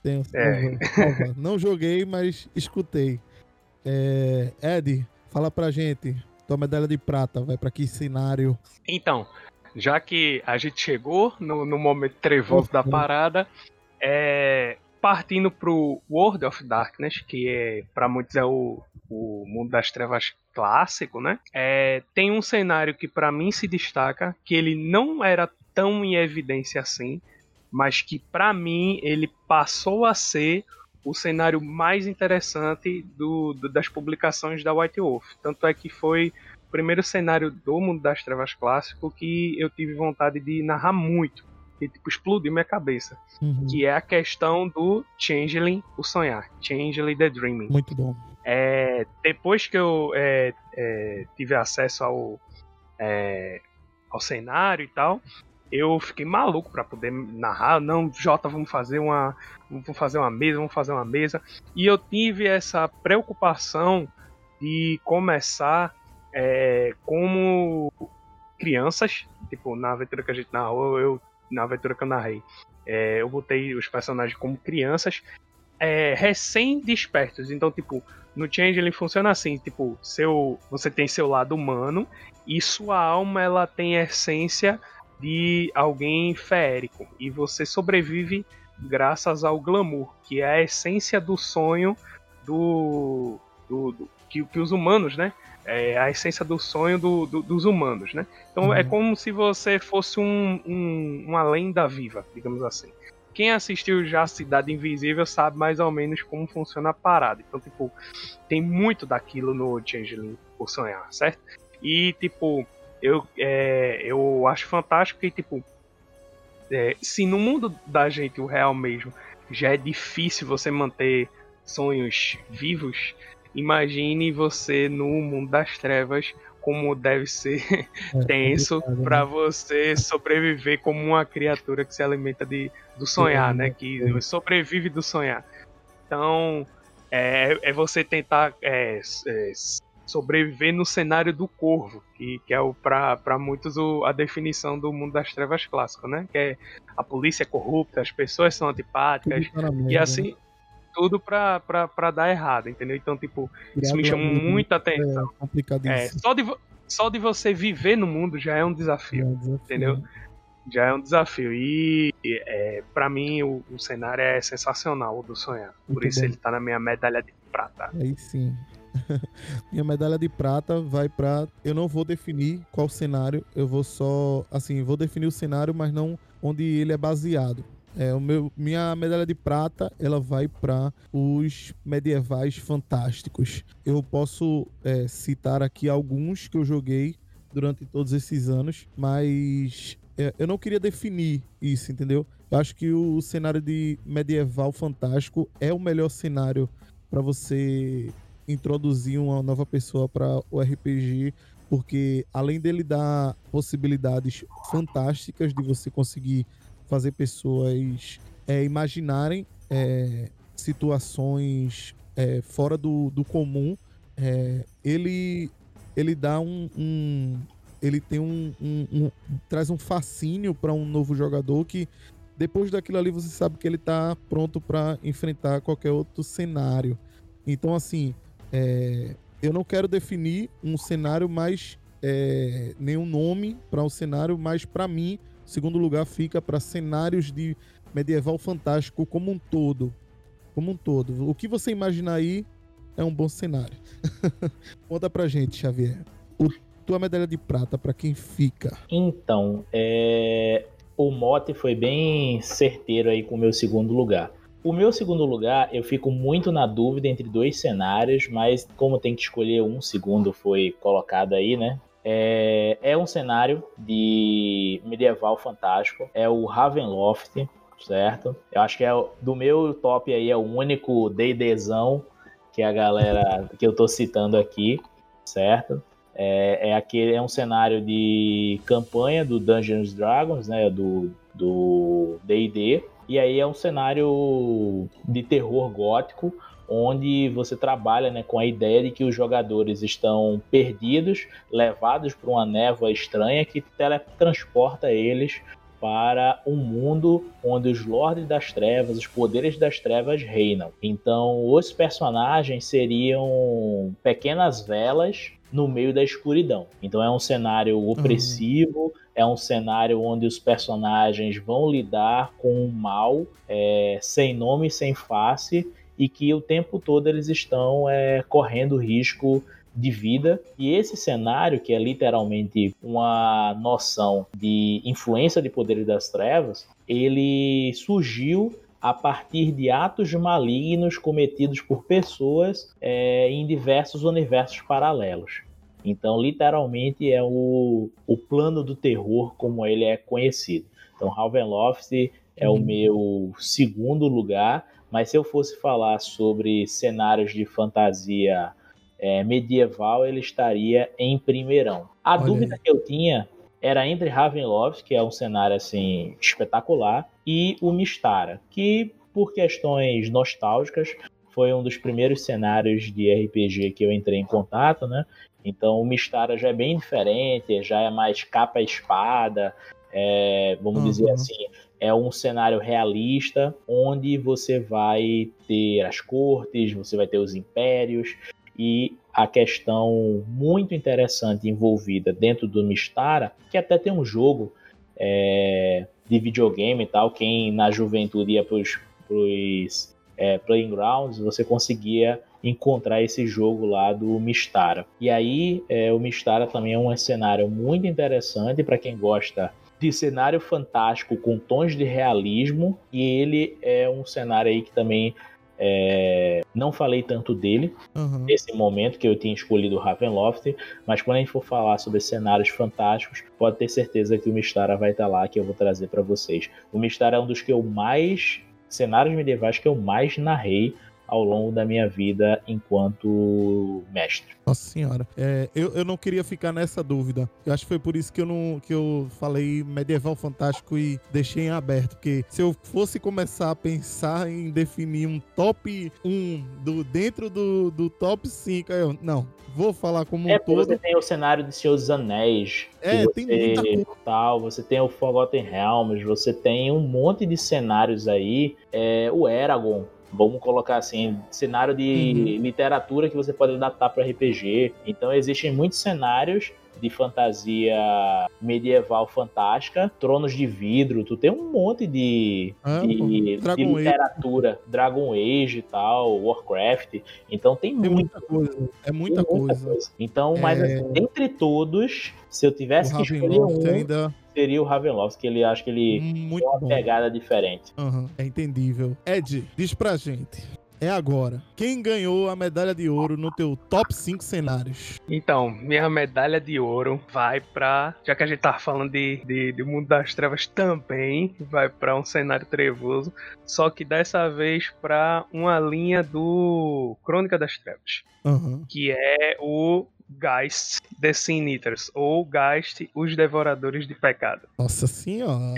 Tenho, É. [LAUGHS] Não joguei, mas escutei. É, Ed, fala pra gente. Tua medalha de prata vai pra que cenário? Então, já que a gente chegou no, no momento trevoso da Uhum. parada, é, partindo pro World of Darkness, que é para muitos é o, o mundo das trevas clássico, né? É, tem um cenário que para mim se destaca, que ele não era tão em evidência assim, mas que para mim ele passou a ser o cenário mais interessante do, do, das publicações da White Wolf. Tanto é que foi o primeiro cenário do Mundo das Trevas clássico que eu tive vontade de narrar muito. Que tipo, explodiu minha cabeça. Uhum. Que é a questão do Changeling, o sonhar. Changeling the Dreaming. Muito bom. É, depois que eu é, é, tive acesso ao, é, ao cenário e tal, eu fiquei maluco para poder narrar. Não, Jota, vamos fazer uma, vamos fazer uma mesa, vamos fazer uma mesa. E eu tive essa preocupação de começar é, como crianças, tipo na aventura que a gente narrou, eu na aventura que eu narrei, é, eu botei os personagens como crianças é, recém-despertos. Então, tipo, no Change ele funciona assim, tipo, seu, você tem seu lado humano e sua alma ela tem essência de alguém férico e você sobrevive graças ao glamour, que é a essência do sonho do, do, do que, que, os humanos, né? É a essência do sonho do, do, dos humanos, né? Então é uhum. é como se você fosse um, um, uma lenda viva, digamos assim. Quem assistiu já Cidade Invisível sabe mais ou menos como funciona a parada. Então, tipo, tem muito daquilo no Changeling por sonhar, certo? E, tipo, eu, é, eu acho fantástico que, tipo, é, se no mundo da gente, o real mesmo, já é difícil você manter sonhos vivos, imagine você no mundo das trevas como deve ser [LAUGHS] é, tenso é para né? você sobreviver como uma criatura que se alimenta de, do sonhar, né? Que sobrevive do sonhar. Então, é, é você tentar é, é, sobreviver no cenário do corvo, que, que é para muitos o, a definição do mundo das trevas clássico, né? Que é a polícia é corrupta, as pessoas são antipáticas, e assim, né? tudo pra, pra, pra dar errado, entendeu? Então, tipo, isso me chamou muita atenção. É, é, só, de, só de você viver no mundo já é um desafio, é um desafio. entendeu? Já é um desafio. E é, para mim o, o, cenário é sensacional, o do sonhar. Por Muito isso bom. ele tá na minha medalha de prata. Aí sim. [LAUGHS] Minha medalha de prata vai para. Eu não vou definir qual cenário, eu vou só. Assim, vou definir o cenário, mas não onde ele é baseado. É, o meu, minha medalha de prata ela vai para os medievais fantásticos. Eu posso é, citar aqui alguns que eu joguei durante todos esses anos, mas é, eu não queria definir isso, entendeu? Eu acho que o cenário de medieval fantástico é o melhor cenário para você introduzir uma nova pessoa para o RPG, porque além dele dar possibilidades fantásticas de você conseguir fazer pessoas é, imaginarem é, situações é, fora do, do comum, é, ele, ele dá um, um ele tem um, um, um, traz um fascínio para um novo jogador que depois daquilo ali você sabe que ele está pronto para enfrentar qualquer outro cenário. Então assim, é, eu não quero definir um cenário mais é, nenhum nome para um cenário, mas para mim, segundo lugar fica para cenários de medieval fantástico como um todo, como um todo. O que você imaginar aí é um bom cenário. [LAUGHS] Conta pra gente, Xavier. O, tua medalha de prata para quem fica? Então, é... o mote foi bem certeiro aí com o meu segundo lugar. O meu segundo lugar, eu fico muito na dúvida entre dois cenários, mas como tem que escolher um segundo foi colocado aí, né? É, é um cenário de medieval fantástico, é o Ravenloft, certo? Eu acho que é do meu top aí é o único D&Dzão que a galera [LAUGHS] que eu tô citando aqui, certo? É, é aquele é um cenário de campanha do Dungeons Dragons, né? Do do D&D e aí é um cenário de terror gótico, onde você trabalha né, com a ideia de que os jogadores estão perdidos, levados por uma névoa estranha que teletransporta eles para um mundo onde os lordes das trevas, os poderes das trevas reinam. Então, os personagens seriam pequenas velas no meio da escuridão. Então, é um cenário uhum. opressivo. Uhum é um cenário onde os personagens vão lidar com o mal é, sem nome, sem face, e que o tempo todo eles estão é, correndo risco de vida. E esse cenário, que é literalmente uma noção de influência de poderes das trevas, ele surgiu a partir de atos malignos cometidos por pessoas é, em diversos universos paralelos. Então, literalmente, é o, o plano do terror como ele é conhecido. Então, Ravenloft é o meu segundo lugar, mas se eu fosse falar sobre cenários de fantasia é, medieval, ele estaria em primeirão. A Olha dúvida que eu tinha era entre Ravenloft, que é um cenário assim espetacular, e o Mistara, que por questões nostálgicas foi um dos primeiros cenários de RPG que eu entrei em contato, né? Então o Mistara já é bem diferente, já é mais capa e espada, é, vamos Uhum. dizer assim, é um cenário realista onde você vai ter as cortes, você vai ter os impérios e a questão muito interessante envolvida dentro do Mistara, que até tem um jogo é, de videogame e tal, quem na juventude ia pros, pros é, playing grounds, você conseguia encontrar esse jogo lá do Mistara. E aí, é, o Mistara também é um cenário muito interessante para quem gosta de cenário fantástico com tons de realismo e ele é um cenário aí que também é, não falei tanto dele Aham. nesse momento que eu tinha escolhido o Ravenloft, mas quando a gente for falar sobre cenários fantásticos, pode ter certeza que o Mistara vai estar lá que eu vou trazer para vocês. O Mistara é um dos que eu mais cenários medievais que eu mais narrei ao longo da minha vida enquanto mestre. Nossa senhora. É, eu, eu não queria ficar nessa dúvida. Eu acho que foi por isso que eu não que eu falei medieval fantástico e deixei em aberto. Porque se eu fosse começar a pensar em definir um top 1 do, dentro do, do top 5, aí eu. Não, vou falar como um É, porque todo. você tem o cenário de Senhor dos Anéis. É, você, tem muita coisa. Tal, você tem o Forgotten Realms, você tem um monte de cenários aí. É, o Eragon, vamos colocar assim, cenário de Uhum. literatura que você pode adaptar para RPG. Então existem muitos cenários de fantasia medieval fantástica, tronos de vidro, tu tem um monte de, Ah, de, de Dragon Age. literatura, Dragon Age e tal, Warcraft. Então tem, Tem muita coisa. É muita tem coisa. Então, mas É. assim, entre todos, se eu O tivesse que escolher um, ainda. Seria o Ravenloft, que ele acho que ele Muito tem uma bom. pegada diferente. Aham, é entendível. Ed, diz pra gente. É agora. Quem ganhou a medalha de ouro no teu top 5 cenários? Então, minha medalha de ouro vai pra. Já que a gente tava falando de, de, de Mundo das Trevas também, vai pra um cenário trevoso. Só que dessa vez pra uma linha do Crônica das Trevas. Aham. Que é o Geist The Sin Eaters. Ou Geist Os Devoradores de Pecado. Nossa senhora.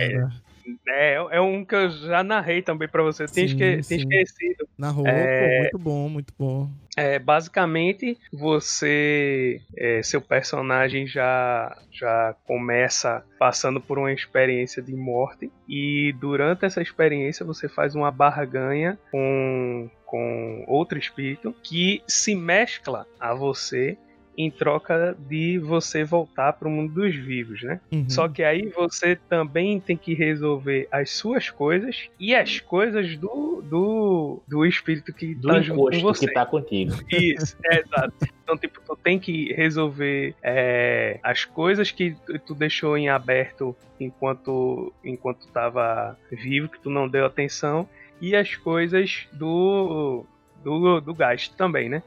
É, é um que eu já narrei também pra você. Tinha, Sim, esque- esquecido. Narrou, É. muito bom, muito bom. É, basicamente, você, é, seu personagem já, já começa passando por uma experiência de morte e durante essa experiência você faz uma barganha com, com outro espírito que se mescla a você em troca de você voltar para o mundo dos vivos, né? Uhum. Só que aí você também tem que resolver as suas coisas e as coisas do, do, do espírito que Do tá junto com você. que tá contigo. Isso, é, exato. Então, tipo, tu tem que resolver é, as coisas que tu- tu deixou em aberto enquanto enquanto tava vivo, que tu não deu atenção, e as coisas do do, do gasto também, né?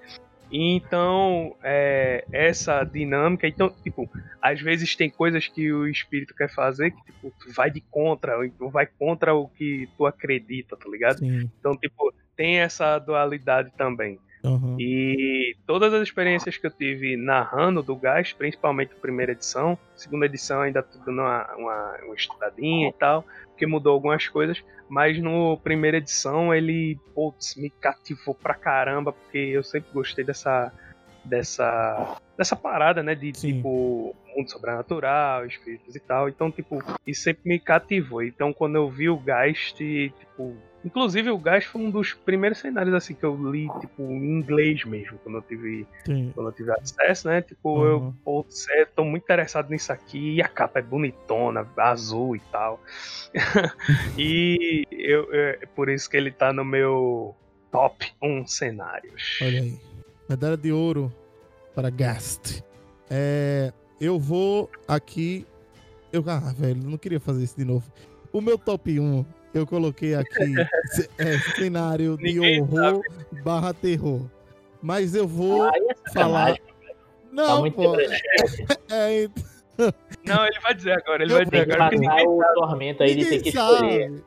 Então, é, essa dinâmica, então, tipo, às vezes tem coisas que o espírito quer fazer que, tipo, tu vai de contra, ou então vai contra o que tu acredita, tá ligado? Sim. Então, tipo, tem essa dualidade também. Aham. E todas as experiências que eu tive narrando do Gás, principalmente a primeira edição, segunda edição ainda tô dando uma, uma, uma estudadinha e tal, porque mudou algumas coisas, mas no primeira edição ele putz, me cativou pra caramba, porque eu sempre gostei dessa dessa dessa parada, né, de Sim. tipo mundo sobrenatural, espíritos e tal. Então, tipo, isso sempre me cativou. Então, quando eu vi o Geist, tipo, inclusive o Geist foi um dos primeiros cenários assim que eu li, tipo, em inglês mesmo, quando eu tive Sim. quando eu tive acesso, né? Tipo, Uhum. eu, é, tô muito interessado nisso aqui, e a capa é bonitona, azul e tal. [LAUGHS] e eu, é por isso que ele tá no meu top 1 cenários. Olha aí. Medalha de ouro para Gast. É, eu vou aqui. Eu, ah, velho, não queria fazer isso de novo. O meu top 1 eu coloquei aqui [LAUGHS] é, cenário de Ninguém horror barra terror. Mas eu vou Aí é falar. Tá Não, muito pô. [LAUGHS] É, Não, ele vai dizer agora, ele Eu vai dizer Tem que agora. que o tormento aí de ter ninguém que escolher.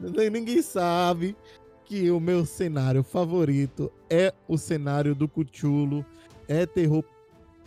sabe. Ninguém sabe que o meu cenário favorito é o cenário do Cuchulo. É terror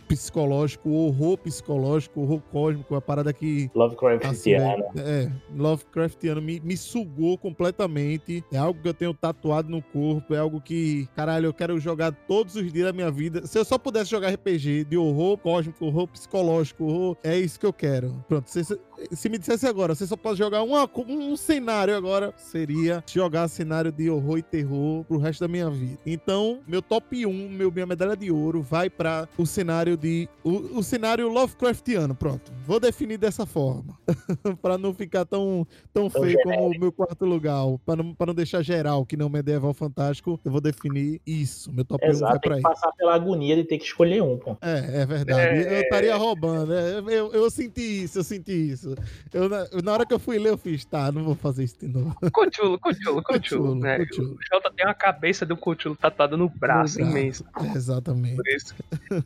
psicológico, horror psicológico, horror cósmico, a parada que Assim, Lovecraftiano. é, Lovecraftiano me, me sugou completamente. É algo que eu tenho tatuado no corpo. É algo que, caralho, eu quero jogar todos os dias da minha vida. Se eu só pudesse jogar RPG de horror cósmico, horror psicológico, horror, é isso que eu quero. Pronto, se, se- me dissesse agora, você só pode jogar uma, um cenário agora, seria jogar cenário de horror e terror pro resto da minha vida. Então, meu top 1, meu, minha medalha de ouro, vai para o cenário de. O, o cenário Lovecraftiano. Pronto. Vou definir dessa forma. [LAUGHS] para não ficar tão, tão feio como o meu quarto lugar. Para não, pra não deixar geral que não medieval fantástico, eu vou definir isso. Meu top 1 vai Exato, pra tem que passar pela agonia de ter que escolher um, pô. É, é verdade. É. Eu estaria roubando. é, Eu, eu senti isso, eu senti isso. Eu, na, na hora que eu fui ler, eu fiz, tá, não vou fazer isso de novo. [LAUGHS] Cuchulo, cuchulo, Cuchulo, né? O Jota tem uma cabeça do cuchulo tatuada no braço, No braço. imenso. É, [LAUGHS] exatamente. Por isso,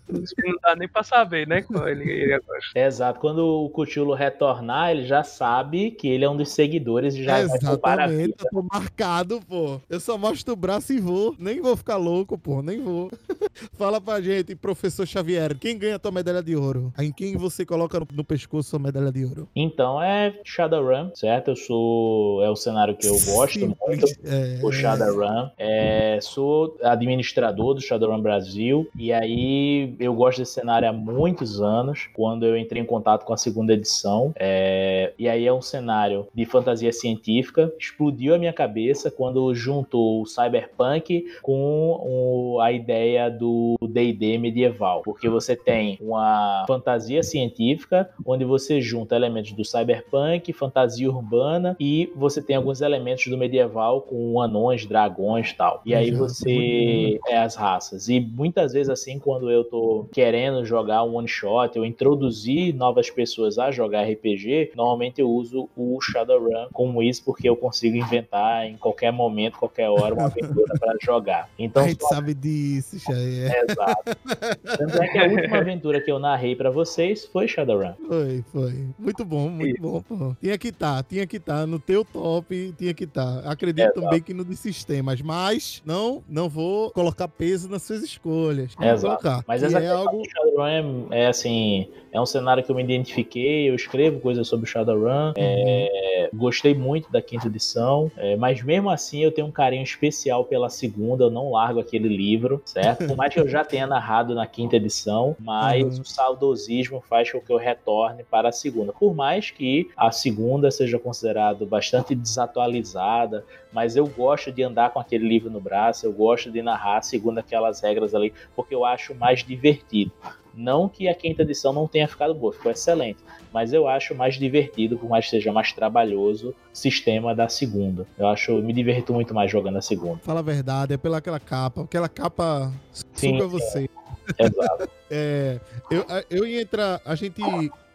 por isso que não dá nem pra saber, né? Qual ele, ele gosta. Exato, quando o Cuchulo retornar, ele já sabe que ele é um dos seguidores e já vai a Exatamente, vida. eu tô marcado, pô. Eu só mostro o braço e vou. Nem vou ficar louco, pô, nem vou. [LAUGHS] Fala pra gente, professor Xavier, quem ganha a tua medalha de ouro? Em quem você coloca no, no pescoço sua medalha de ouro? Então é Shadowrun, certo? Eu sou. É o cenário que eu gosto muito. Simples, é, O Shadowrun. É, sou administrador do Shadowrun Brasil. E aí eu gosto desse cenário há muitos anos. Quando eu entrei em contato com a segunda edição. É, e aí é um cenário de fantasia científica. Explodiu a minha cabeça quando juntou o Cyberpunk com o- a ideia do DD medieval. Porque você tem uma fantasia científica onde você junta elementos do cyberpunk, fantasia urbana e você tem alguns elementos do medieval com anões, dragões e tal. E aí você é as raças. E muitas vezes assim, quando eu tô querendo jogar um one shot, eu introduzir novas pessoas a jogar RPG, normalmente eu uso o Shadowrun como isso porque eu consigo inventar em qualquer momento, qualquer hora uma aventura para jogar. Então a gente sabe disso, Xavier. é, exato. Tanto é que a última aventura que eu narrei pra vocês foi Shadowrun. Foi, foi. Muito bom, muito bom, pô. Tinha que estar, tinha que estar no teu top, tinha que estar. Acredito Exato. também que no de sistemas, mas não, não vou colocar peso nas suas escolhas. Exato. colocar. Mas essa é algo do Shadowrun é, é assim, é um cenário que eu me identifiquei, eu escrevo coisas sobre Shadowrun, é, gostei muito da quinta edição, é, mas mesmo assim eu tenho um carinho especial pela segunda, eu não largo aquele livro, certo? Por mais que eu já tenha narrado na quinta edição, mas Uhum. o saudosismo faz com que eu retorne para a segunda. Por mais que a segunda seja considerada bastante desatualizada, mas eu gosto de andar com aquele livro no braço, eu gosto de narrar segundo aquelas regras ali, porque eu acho mais divertido. Não que a quinta edição não tenha ficado boa, ficou excelente, mas eu acho mais divertido, por mais que seja mais trabalhoso, o sistema da segunda. Eu acho, me diverto muito mais jogando a segunda. Fala a verdade, é pela aquela capa. Aquela capa Sim, suga você. Exato. [LAUGHS] É, eu, eu ia entrar. A gente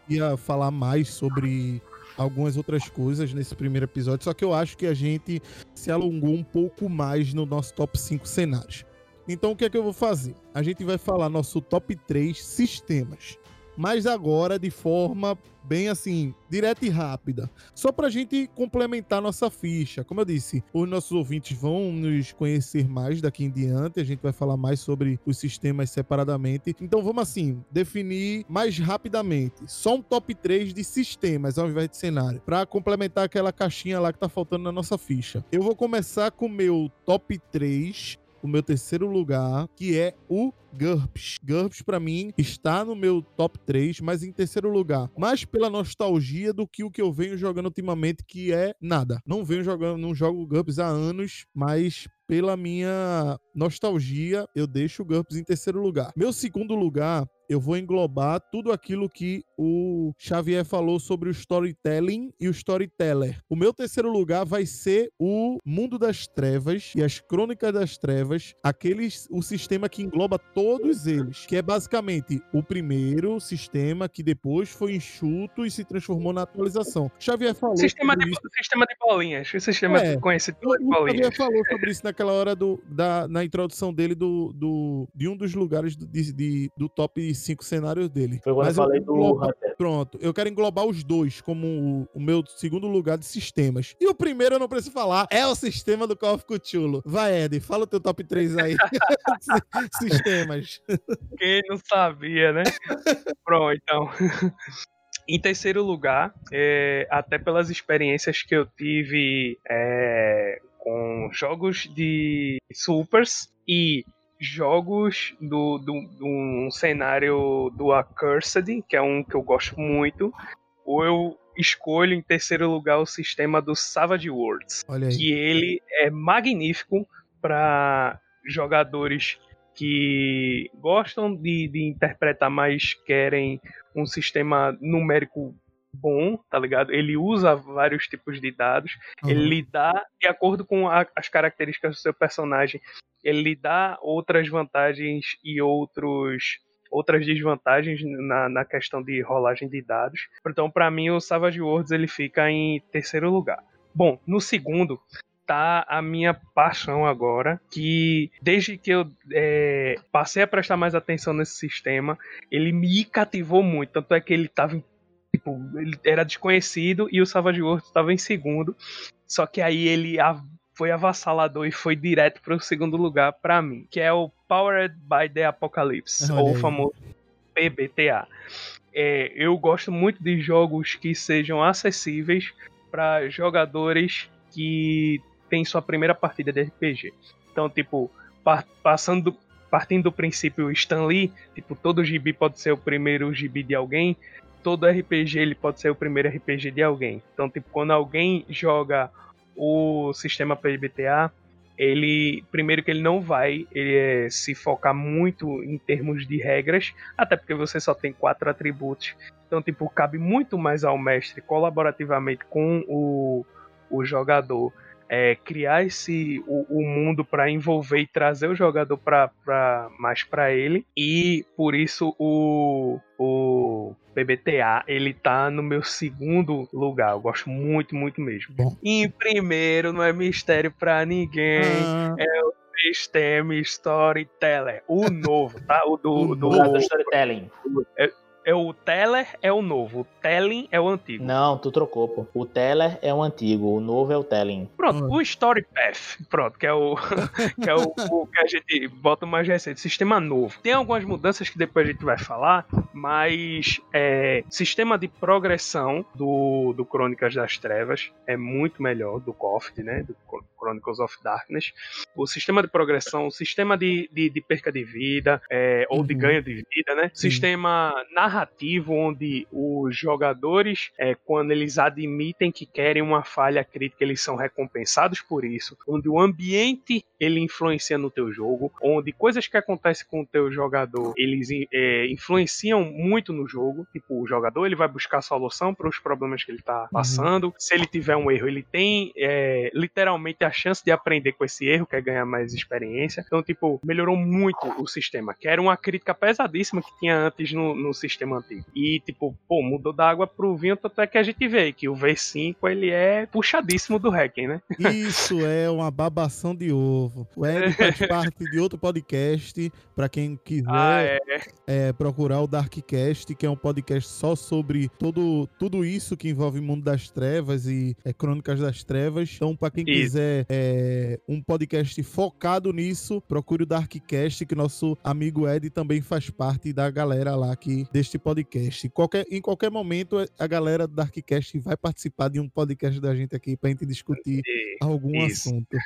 ia falar mais sobre algumas outras coisas nesse primeiro episódio, só que eu acho que a gente se alongou um pouco mais no nosso top 5 cenários. Então o que é que eu vou fazer? A gente vai falar nosso top 3 sistemas. Mas agora de forma bem assim, direta e rápida. Só pra gente complementar nossa ficha. Como eu disse, os nossos ouvintes vão nos conhecer mais daqui em diante. A gente vai falar mais sobre os sistemas separadamente. Então vamos assim, definir mais rapidamente. Só um top 3 de sistemas ao invés de cenário. Pra complementar aquela caixinha lá que tá faltando na nossa ficha. Eu vou começar com o meu top 3 o meu terceiro lugar, que é o GURPS. GURPS, pra mim, está no meu top 3, mas em terceiro lugar. Mais pela nostalgia do que o que eu venho jogando ultimamente, que é nada. Não venho jogando, não jogo GURPS há anos, mas pela minha nostalgia, eu deixo o GURPS em terceiro lugar. Meu segundo lugar eu vou englobar tudo aquilo que o Xavier falou sobre o storytelling e o storyteller. O meu terceiro lugar vai ser o Mundo das Trevas e as Crônicas das Trevas, aqueles o sistema que engloba todos eles, que é basicamente o primeiro sistema que depois foi enxuto e se transformou na atualização. Xavier falou Sistema de, isso. sistema de bolinhas. O sistema É. conhecido de o bolinhas. Xavier falou sobre isso naquela hora do, da, na introdução dele do, do, de um dos lugares do, de, de- do top 5 cenários dele. Foi quando Mas eu eu falei do englobo- Hunter. Pronto, eu quero englobar os dois como o, o meu segundo lugar de sistemas. E o primeiro eu não preciso falar, é o sistema do Call of Cthulhu. Vai, Ed, fala o teu top 3 aí. [LAUGHS] sistemas. Quem não sabia, né? Pronto, então. Em terceiro lugar, é, até pelas experiências que eu tive é, com jogos de supers e jogos do, do, do um cenário do Accursed, que é um que eu gosto muito, ou eu escolho em terceiro lugar o sistema do Savage Worlds que ele é magnífico para jogadores que gostam de, de interpretar, mas querem um sistema numérico bom, tá ligado? Ele usa vários tipos de dados, ele Uhum. lhe dá, de acordo com a- as características do seu personagem, ele lhe dá outras vantagens e outros outras desvantagens na, na questão de rolagem de dados. Então, para mim, o Savage Worlds ele fica em terceiro lugar. Bom, no segundo tá a minha paixão agora, que desde que eu é, passei a prestar mais atenção nesse sistema, ele me cativou muito. Tanto é que ele tava Tipo, ele era desconhecido e o Savage Worlds estava em segundo. Só que aí ele foi avassalador e foi direto para o segundo lugar para mim, que é o Powered by the Apocalypse, Olha ou o famoso PBTA. É, eu gosto muito de jogos que sejam acessíveis para jogadores que têm sua primeira partida de RPG. Então, tipo, par- passando partindo do princípio Stan Lee, tipo, todo gibi pode ser o primeiro gibi de alguém, todo RPG ele pode ser o primeiro RPG de alguém. Então, tipo, quando alguém joga o sistema PBTA, ele primeiro que ele não vai ele, é, se focar muito em termos de regras, até porque você só tem quatro atributos. Então, tipo, cabe muito mais ao mestre colaborativamente com o, o jogador é, criar esse o, o mundo para envolver e trazer o jogador para mais para ele e por isso o, o PBTA ele tá no meu segundo lugar eu gosto muito muito mesmo Bom. em primeiro não é mistério para ninguém Ah, System Storyteller o novo tá o do, O do caso do storytelling. é o Teller é o novo o Telling é o antigo Não, tu trocou, pô. O Teller é o antigo, o novo é o Telling. Pronto, Ah. o Story Path, pronto, que é o [LAUGHS] que é o, o que a gente bota mais recente, sistema novo. Tem algumas mudanças que depois a gente vai falar, mas é, sistema de progressão do, do Crônicas das Trevas é muito melhor do COFD, né, do Chronicles of Darkness. O sistema de progressão, o sistema de, de, de perca de vida é, ou de Uhum. ganho de vida, né, Sim. sistema narrativo onde os jogadores, é, quando eles admitem que querem uma falha crítica, eles são recompensados por isso, onde o ambiente ele influencia no teu jogo, onde coisas que acontecem com o teu jogador, eles é, influenciam muito no jogo, tipo, o jogador ele vai buscar solução para os problemas que ele tá passando, se ele tiver um erro, ele tem é, literalmente a chance de aprender com esse erro, quer ganhar mais experiência, então, tipo, melhorou muito o sistema, que era uma crítica pesadíssima que tinha antes no, no sistema antigo, e, tipo, pô, mudou da água pro vinho, tanto é que a gente vê que o V5, ele é puxadíssimo do Hacken, né? Isso é uma babação de ovo. O Ed faz [LAUGHS] parte de outro podcast. Pra quem quiser Ah, é. é, procurar o Darkcast, que é um podcast só sobre todo, tudo isso que envolve o mundo das trevas e é, crônicas das trevas. Então, pra quem Isso. quiser é, um podcast focado nisso, procure o Darkcast, que nosso amigo Ed também faz parte da galera lá que, deste Darkcast Podcast. Qualquer, em qualquer momento, a galera do Darkcast vai participar de um podcast da gente aqui pra gente discutir E- algum Isso. assunto.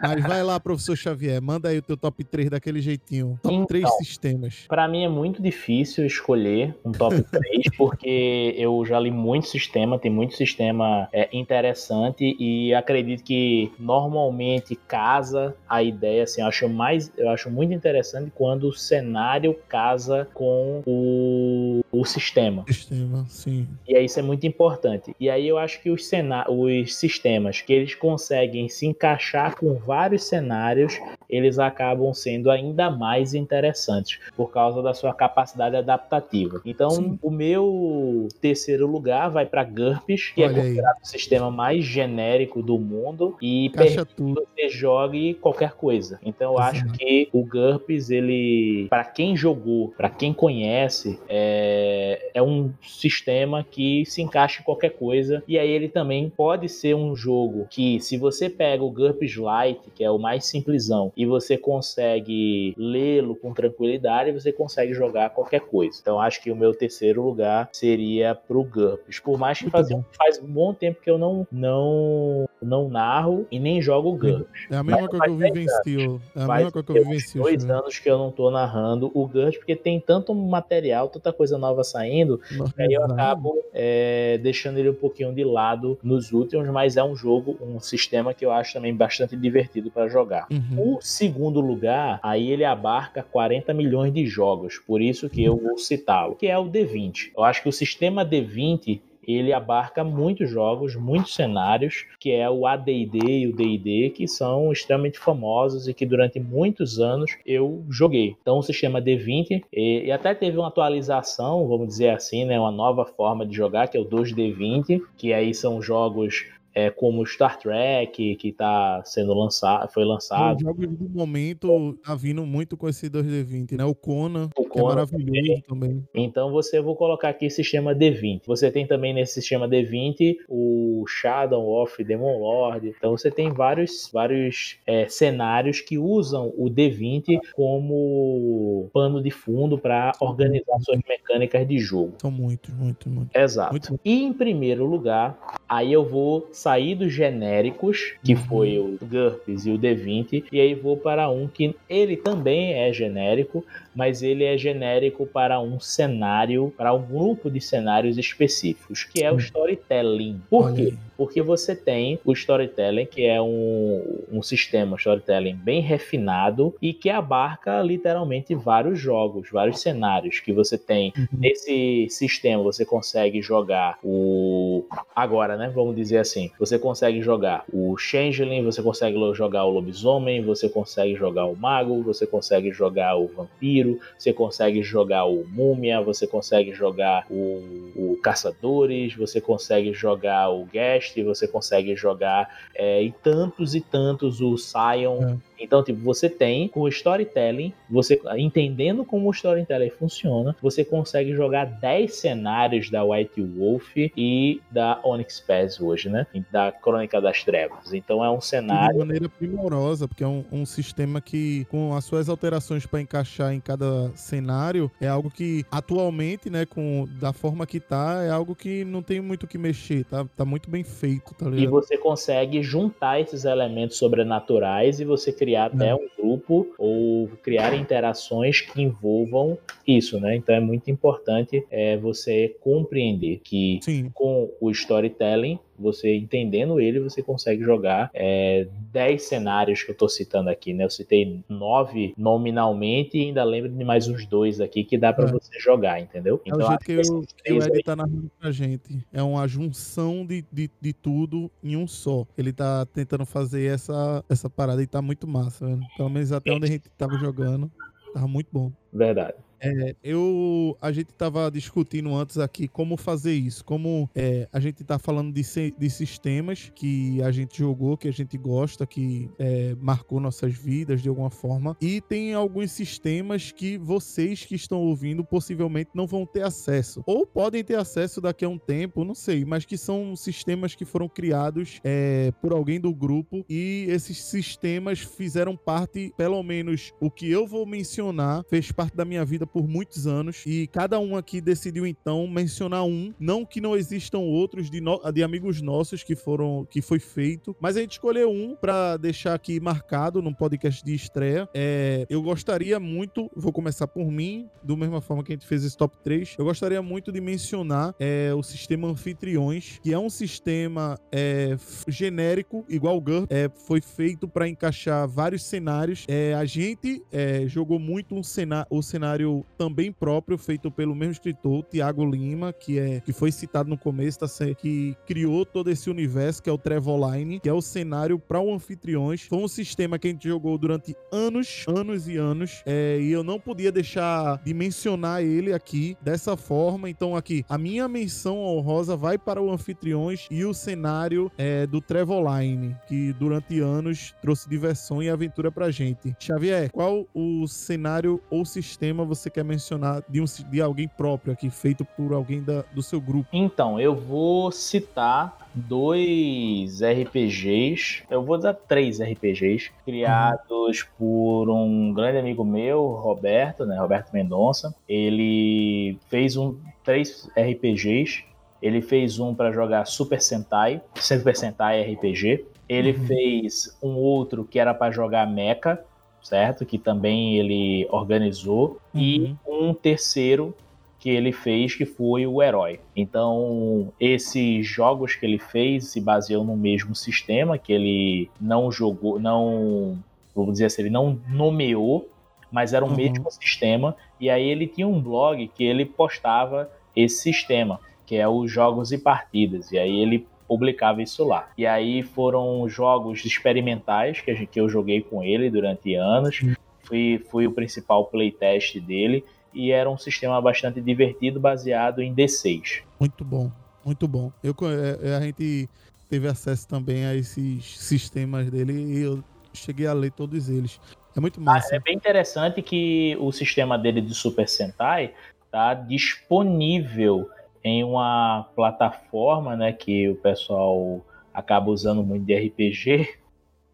Mas vai lá, professor Xavier, manda aí o teu top 3 daquele jeitinho. Top Então. 3 sistemas. Pra mim é muito difícil escolher um top [LAUGHS] 3, porque eu já li muito sistema, tem muito sistema é, interessante e acredito que normalmente casa a ideia, assim, eu acho mais, eu acho muito interessante quando o cenário casa com o, o sistema. Sistema, sim. E aí isso é muito importante. E aí eu acho que os, cena os sistemas que eles conseguem se encaixar com vários cenários, eles acabam sendo ainda mais interessantes por causa da sua capacidade adaptativa. Então, Sim. o meu terceiro lugar vai para GURPS, que é Olha aí. considerado o sistema mais genérico do mundo e Caixa tudo. você jogue qualquer coisa. Então eu acho que o GURPS, ele, para quem jogou, para quem conhece, é, é um sistema que se encaixa em qualquer coisa. E aí ele também pode ser um jogo que, se você pega o GURPS Lite, que é o mais simplesão, e você consegue lê-lo com tranquilidade, você consegue jogar qualquer coisa. Então acho que o meu terceiro lugar seria pro GURPS. Por mais que faz, faz um bom tempo que eu não, não, não narro e nem jogo GURPS. É a mesma coisa que eu vivencio. É a mesma coisa que eu vivencio. dois Xavier. anos que eu não tô narrando o GURPS, porque tem tanto material, tanta coisa nova saindo, que aí eu Exato. acabo é, deixando ele um pouquinho de lado nos últimos, mas é um jogo, um sistema que eu acho também bastante divertido para jogar. Uhum. O segundo lugar, aí ele abarca 40 milhões de jogos, por isso que eu vou citá-lo, que é o D20. Eu acho que o sistema D20 ele abarca muitos jogos, muitos cenários, que é o AD&D e o D&D, que são extremamente famosos e que durante muitos anos eu joguei. Então o sistema D20, e, e até teve uma atualização, vamos dizer assim, né, uma nova forma de jogar, que é o 2D20, que aí são jogos é, como Star Trek, que tá sendo lançado, foi Os lançado. jogos do momento tá vindo muito com esse 2D20, né? O Conan, O é Conan maravilhoso também. Então você vou colocar aqui sistema D20. Você tem também nesse sistema D20 o Shadow of Demon Lord. Então você tem vários, vários é, cenários que usam o D20 como pano de fundo para organizar suas mecânicas de jogo. São muitos, muitos, muitos. Exato. Muito. E em primeiro lugar, aí eu vou sair dos genéricos, que Uhum. foi o GURPS e o D20, e aí vou para um que ele também é genérico, mas ele é genérico para um cenário, para um grupo de cenários específicos, que é o Hum. storytelling. Por quê? Porque você tem o storytelling, que é um, um sistema storytelling bem refinado e que abarca literalmente vários jogos, vários cenários que você tem Uhum. Nesse sistema você consegue jogar o. Agora, né? Vamos dizer assim. Você consegue jogar o Changeling, você consegue jogar o Lobisomem, você consegue jogar o Mago, você consegue jogar o Vampiro, você consegue jogar o Múmia, você consegue jogar o, o Caçadores, você consegue jogar o Guest, você consegue jogar é, e tantos e tantos o Sion. Então, tipo, você tem com o storytelling, você entendendo como o storytelling funciona, você consegue jogar 10 cenários da White Wolf e da Onyx Pass hoje, né? Da Crônica das Trevas. Então é um E de cenário maneira primorosa, porque é um, um sistema que, com as suas alterações para encaixar em cada cenário, é algo que atualmente, né, com da forma que tá, é algo que não tem muito o que mexer, tá, tá muito bem feito, tá e ligado? você consegue juntar esses elementos sobrenaturais e você criar até um grupo ou criar interações que envolvam isso, né? Então é muito importante é, você compreender que Sim, com o storytelling, você entendendo ele, você consegue jogar é, 10 cenários que eu tô citando aqui, né? Eu citei 9 nominalmente e ainda lembro de mais uns dois aqui que dá para É. você jogar, entendeu? é o jeito que, eu, que o Ed tá narrando pra gente. É uma junção de, de, de tudo em um só. Ele tá tentando fazer essa, essa parada e tá muito massa, velho. Pelo menos até onde a gente tava jogando, tava muito bom. Verdade. É, eu a gente tava discutindo antes aqui como fazer isso, como é, a gente tá falando de, de sistemas que a gente jogou, que a gente gosta, que é, marcou nossas vidas de alguma forma, e tem alguns sistemas que vocês que estão ouvindo possivelmente não vão ter acesso, ou podem ter acesso daqui a um tempo, não sei, mas que são sistemas que foram criados é, por alguém do grupo. E esses sistemas fizeram parte, pelo menos o que eu vou mencionar, fez parte da minha vida por muitos anos e cada um aqui decidiu então mencionar um, não que não existam outros de, no, de amigos nossos que foram que foi feito, mas a gente escolheu um para deixar aqui marcado num podcast de estreia. É, eu gostaria muito, vou começar por mim, do mesma forma que a gente fez esse top 3, eu gostaria muito de mencionar é, o sistema anfitriões, que é um sistema é, genérico, igual o GURP, é, foi feito para encaixar vários cenários. É, a gente é, jogou muito um cenário, o cenário também próprio, feito pelo mesmo escritor, Tiago Lima, que, é, que foi citado no começo, tá, que criou todo esse universo, que é o Trevoline, que é o cenário para o anfitriões. Foi um sistema que a gente jogou durante anos, anos e anos, é, e eu não podia deixar de mencionar ele aqui dessa forma. Então, aqui, a minha menção honrosa vai para o anfitriões e o cenário é, do Trevoline, que durante anos trouxe diversão e aventura pra gente. Xavier, qual o cenário ou sistema você quer mencionar de, um, de alguém próprio aqui, feito por alguém da, do seu grupo? Então, eu vou citar dois RPGs, eu vou dar três RPGs, criados uhum. por um grande amigo meu, Roberto, né, Roberto Mendonça. Ele fez um três RPGs. Ele fez um para jogar Super Sentai, Super Sentai RPG. Ele uhum. fez um outro que era para jogar Mecha, certo? Que também ele organizou. Uhum. E um terceiro que ele fez, que foi o herói. Então, esses jogos que ele fez se baseiam no mesmo sistema, que ele não jogou, não, vou dizer assim, ele não nomeou, mas era o uhum. mesmo sistema. E aí ele tinha um blog que ele postava esse sistema, que é os jogos e partidas. E aí ele publicava isso lá. E aí foram jogos experimentais que, a gente, que eu joguei com ele durante anos. Uhum. Fui, fui o principal playtest dele e era um sistema bastante divertido baseado em D6. Muito bom, muito bom. Eu, é, é, a gente teve acesso também a esses sistemas dele e eu cheguei a ler todos eles. É muito massa. Ah, é bem interessante que o sistema dele de Super Sentai tá disponível em uma plataforma, né, que o pessoal acaba usando muito de RPG,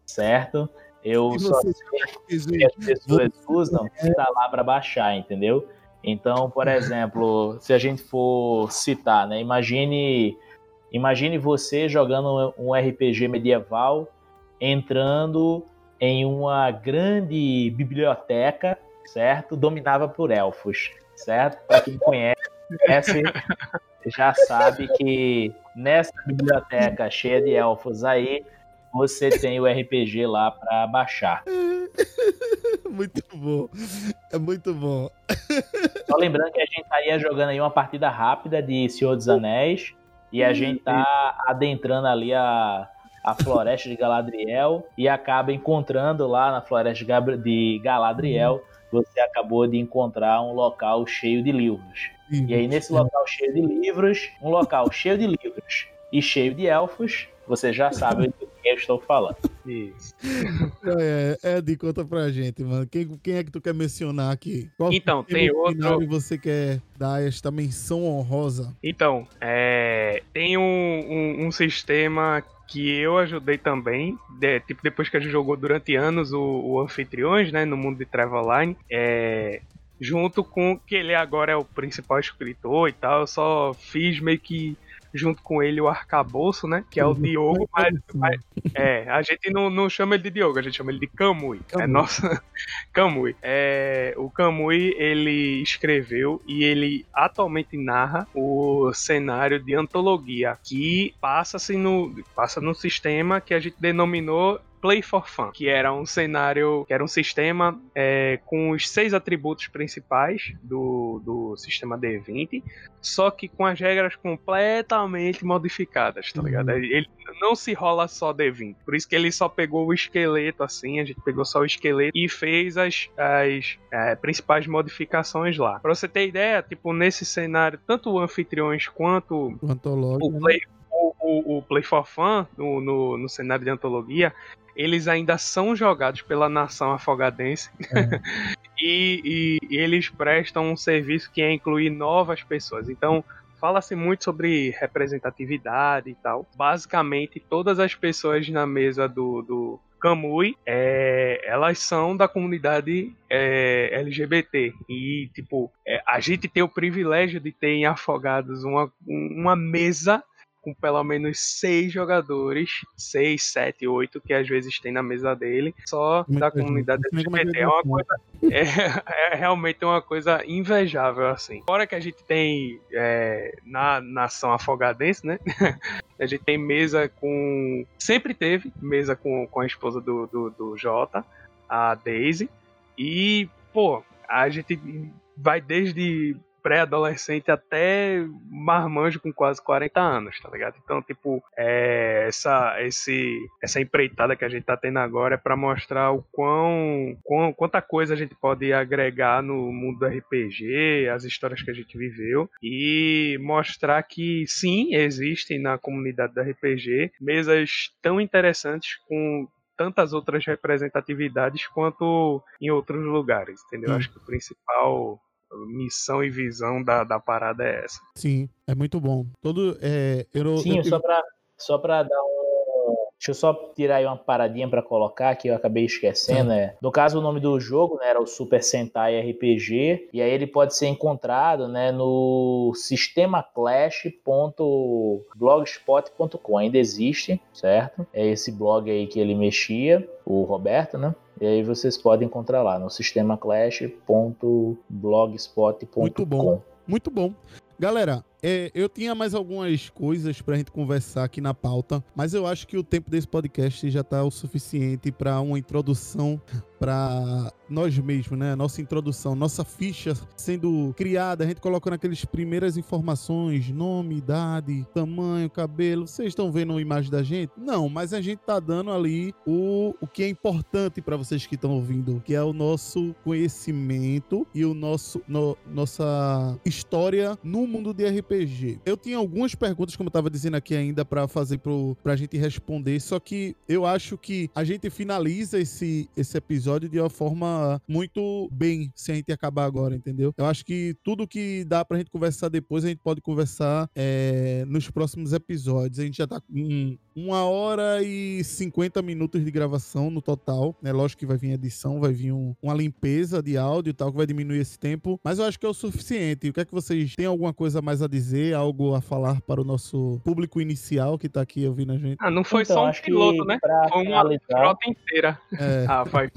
certo? Eu só sei que as pessoas usam se tá lá para baixar, entendeu? Então, por exemplo, se a gente for citar, né? Imagine, imagine você jogando um RPG medieval, entrando em uma grande biblioteca, certo? Dominada por elfos, certo? Para quem conhece, já sabe que nessa biblioteca cheia de elfos aí, você tem o RPG lá para baixar. muito bom. É muito bom. Só lembrando que a gente estaria jogando aí uma partida rápida de Senhor dos Anéis e a gente tá adentrando ali a, a floresta de Galadriel e acaba encontrando lá na floresta de Galadriel, você acabou de encontrar um local cheio de livros. E aí nesse local cheio de livros, um local cheio de livros e cheio de elfos, você já sabe do que eu estou falando. Isso. É, é, Ed, conta pra gente, mano. Quem, quem é que tu quer mencionar aqui? Qual então, tem outro. que você quer dar esta menção honrosa? Então, é, tem um, um, um sistema que eu ajudei também, de, tipo, depois que a gente jogou durante anos o, o Anfitriões, né, no mundo de Traveline, é, junto com que ele agora é o principal escritor e tal, eu só fiz meio que junto com ele o arcabouço, né? Que é o uhum. Diogo, mas, mas, é, a gente não, não chama ele de Diogo, a gente chama ele de Kamui. É nossa. [LAUGHS] Kamui. É, o Kamui, ele escreveu e ele atualmente narra o cenário de antologia que passa-se no, passa no sistema que a gente denominou Play for Fun, que era um cenário, que era um sistema é, com os seis atributos principais do, do sistema D20, só que com as regras completamente modificadas, tá uhum. ligado? Ele não se rola só D20, por isso que ele só pegou o esqueleto assim, a gente pegou só o esqueleto e fez as, as é, principais modificações lá. Pra você ter ideia, tipo, nesse cenário, tanto o Anfitriões quanto o, o Play, né? o, o, o, Play for Fun no, no, no, cenário de antologia, eles ainda são jogados pela nação afogadense. É. [LAUGHS] e, e, e, eles prestam um serviço que é incluir novas pessoas. Então, fala-se muito sobre representatividade e tal. Basicamente, todas as pessoas na mesa do, do Kamui, é, elas são da comunidade é, LGBT. E, tipo, é, a gente tem o privilégio de ter em Afogados uma, uma mesa com pelo menos seis jogadores, seis, sete, oito, que às vezes tem na mesa dele, só Muito da bem. comunidade é LGBT. É uma coisa, [LAUGHS] é, é realmente uma coisa invejável, assim. Fora que a gente tem é, na nação afogadense, né? [LAUGHS] A gente tem mesa com. Sempre teve mesa com, com a esposa do, do, do Jota, a Daisy. E, pô, a gente vai desde pré-adolescente até marmanjo com quase 40 anos, tá ligado? Então, tipo, é, essa, esse, essa empreitada que a gente tá tendo agora é pra mostrar o quão, quão quanta coisa a gente pode agregar no mundo do RPG, as histórias que a gente viveu e mostrar que sim, existem na comunidade do RPG mesas tão interessantes com tantas outras representatividades quanto em outros lugares, entendeu? Sim. Acho que o principal missão e visão da, da parada é essa. Sim, é muito bom. Todo. É, eu, Sim, eu, só pra, só pra dar um. Deixa eu só tirar aí uma paradinha pra colocar que eu acabei esquecendo. É. No caso, o nome do jogo né, era o Super Sentai RPG. E aí ele pode ser encontrado né, no sistemaclash.blogspot.com. Ainda existe, certo? É esse blog aí que ele mexia, o Roberto, né? E aí vocês podem encontrar lá no sistemaclash.blogspot.com. Muito bom. Muito bom. Galera, é, eu tinha mais algumas coisas pra gente conversar aqui na pauta, mas eu acho que o tempo desse podcast já tá o suficiente pra uma introdução pra nós mesmos, né? Nossa introdução, nossa ficha sendo criada, a gente colocando aquelas primeiras informações, nome, idade, tamanho, cabelo. Vocês estão vendo a imagem da gente? Não, mas a gente tá dando ali o, o que é importante pra vocês que estão ouvindo, que é o nosso conhecimento e o nosso no- nossa história no mundo de RPG. Eu tinha algumas perguntas, como eu tava dizendo aqui ainda, pra fazer pro, pra gente responder, só que eu acho que a gente finaliza esse, esse episódio de uma forma muito bem, se a gente acabar agora, entendeu? Eu acho que tudo que dá pra gente conversar depois, a gente pode conversar é, nos próximos episódios. A gente já tá com uma hora e 50 minutos de gravação no total, né? Lógico que vai vir edição, vai vir um- uma limpeza de áudio e tal, que vai diminuir esse tempo, mas eu acho que é o suficiente. O que é que vocês têm alguma coisa mais a dizer, algo a falar para o nosso público inicial que tá aqui ouvindo a gente? Ah, não foi Então, só um piloto, né? Foi uma frota inteira. É, Ah, vai.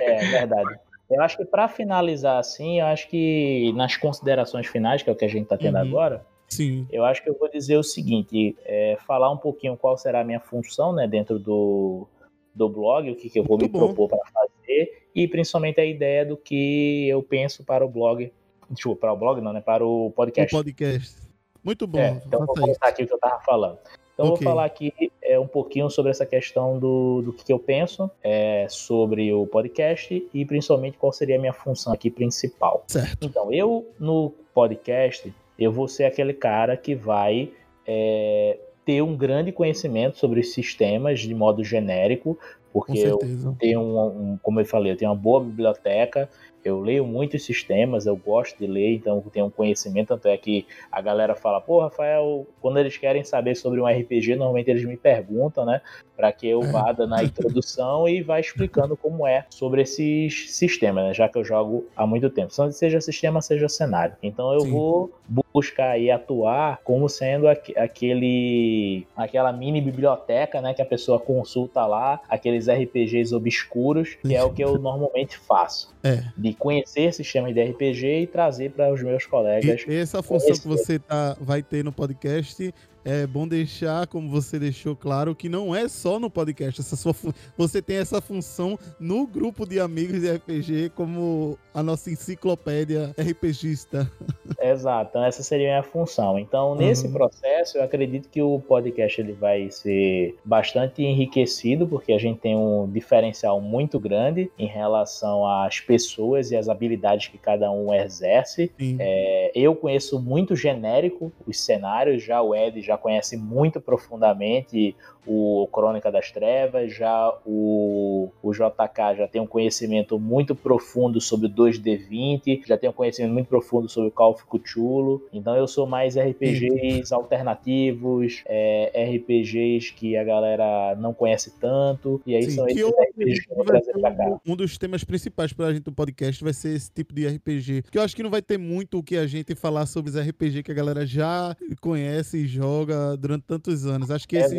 É verdade. Eu acho que para finalizar assim, eu acho que nas considerações finais, que é o que a gente está tendo Uhum. agora, sim. eu acho que eu vou dizer o seguinte: é, falar um pouquinho qual será a minha função né, dentro do, do blog, o que, que eu vou Muito me bom. propor para fazer, e principalmente a ideia do que eu penso para o blog. Desculpa, para o blog não, né? Para o O podcast. podcast. Muito bom, É, então vou contar aqui o que eu tava falando. Então Ok. vou falar aqui é, um pouquinho sobre essa questão do, do que, que eu penso é, sobre o podcast e principalmente qual seria a minha função aqui principal. Certo. Então, eu no podcast, eu vou ser aquele cara que vai é, ter um grande conhecimento sobre os sistemas de modo genérico, porque eu tenho um, um- como eu falei, eu tenho uma boa biblioteca, eu leio muitos sistemas, eu gosto de ler, então eu tenho um conhecimento, tanto é que a galera fala, pô, Rafael, quando eles querem saber sobre um RPG, normalmente eles me perguntam, né, para que eu vá dando a [LAUGHS] introdução e vá explicando como é sobre esses sistemas, né, já que eu jogo há muito tempo, seja sistema, seja cenário. Então eu Sim. vou buscar e atuar como sendo aque- aquele aquela mini biblioteca, né, que a pessoa consulta lá, aqueles RPGs obscuros, que é o que eu [LAUGHS] normalmente faço, É. de conhecer sistemas de RPG e trazer para os meus colegas. E essa função que você tá, vai ter no podcast, é bom deixar, como você deixou claro, que não é só no podcast. Essa sua você tem essa função no grupo de amigos de RPG, como a nossa enciclopédia RPGista. [LAUGHS] Exato, então essa seria a minha função. Então, nesse Uhum. processo, eu acredito que o podcast ele vai ser bastante enriquecido, porque a gente tem um diferencial muito grande em relação às pessoas e às habilidades que cada um exerce. É, eu conheço muito genérico os cenários, já o Ed já conhece muito profundamente o Crônica das Trevas, já o, o JK já tem um conhecimento muito profundo sobre o 2D20, já tem um conhecimento muito profundo sobre o Call of Cthulhu. Então eu sou mais RPGs alternativos, é, RPGs que a galera não conhece tanto. E aí Sim, são esses eu RPGs que eu vou trazer pra cá. um, dos temas principais pra gente no podcast vai ser esse tipo de RPG. Que eu acho que não vai ter muito o que a gente falar sobre os RPG que a galera já conhece e joga durante tantos anos. Acho que esses.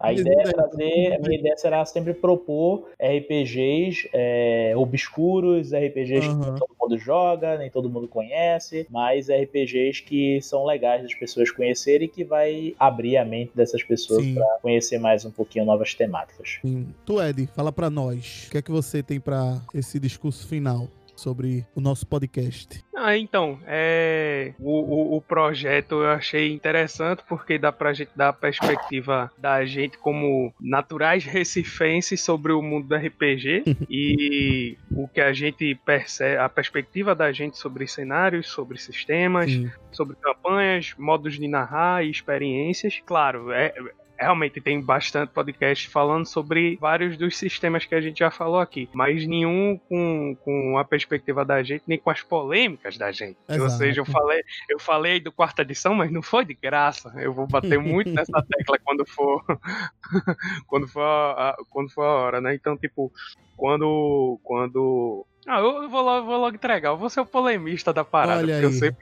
A esses ideia é daí- trazer, a minha ideia será sempre propor RPGs é, obscuros, RPGs que Aham. nem todo mundo joga, nem todo mundo conhece, mas RPGs que são legais das pessoas conhecerem e que vai abrir a mente dessas pessoas para conhecer mais um pouquinho novas temáticas. Sim. Tu, Ed, fala pra nós. O que é que você tem pra esse discurso final sobre o nosso podcast? Ah, então, é, o, o, o projeto eu achei interessante porque dá pra gente dar a perspectiva da gente como naturais recifenses sobre o mundo do RPG [LAUGHS] e o que a gente percebe, a perspectiva da gente sobre cenários, sobre sistemas, Sim. sobre campanhas, modos de narrar e experiências. Claro, é, realmente tem bastante podcast falando sobre vários dos sistemas que a gente já falou aqui, mas nenhum com, com a perspectiva da gente, nem com as polêmicas da gente. Ou Exato. seja, eu falei, eu falei do quarta edição, mas não foi de graça. Eu vou bater [LAUGHS] muito nessa tecla quando for [LAUGHS] quando for a, quando for a hora, né? Então, tipo, quando quando ah, eu vou logo, vou logo entregar. Eu vou ser o polemista da parada. Olha porque eu aí. sempre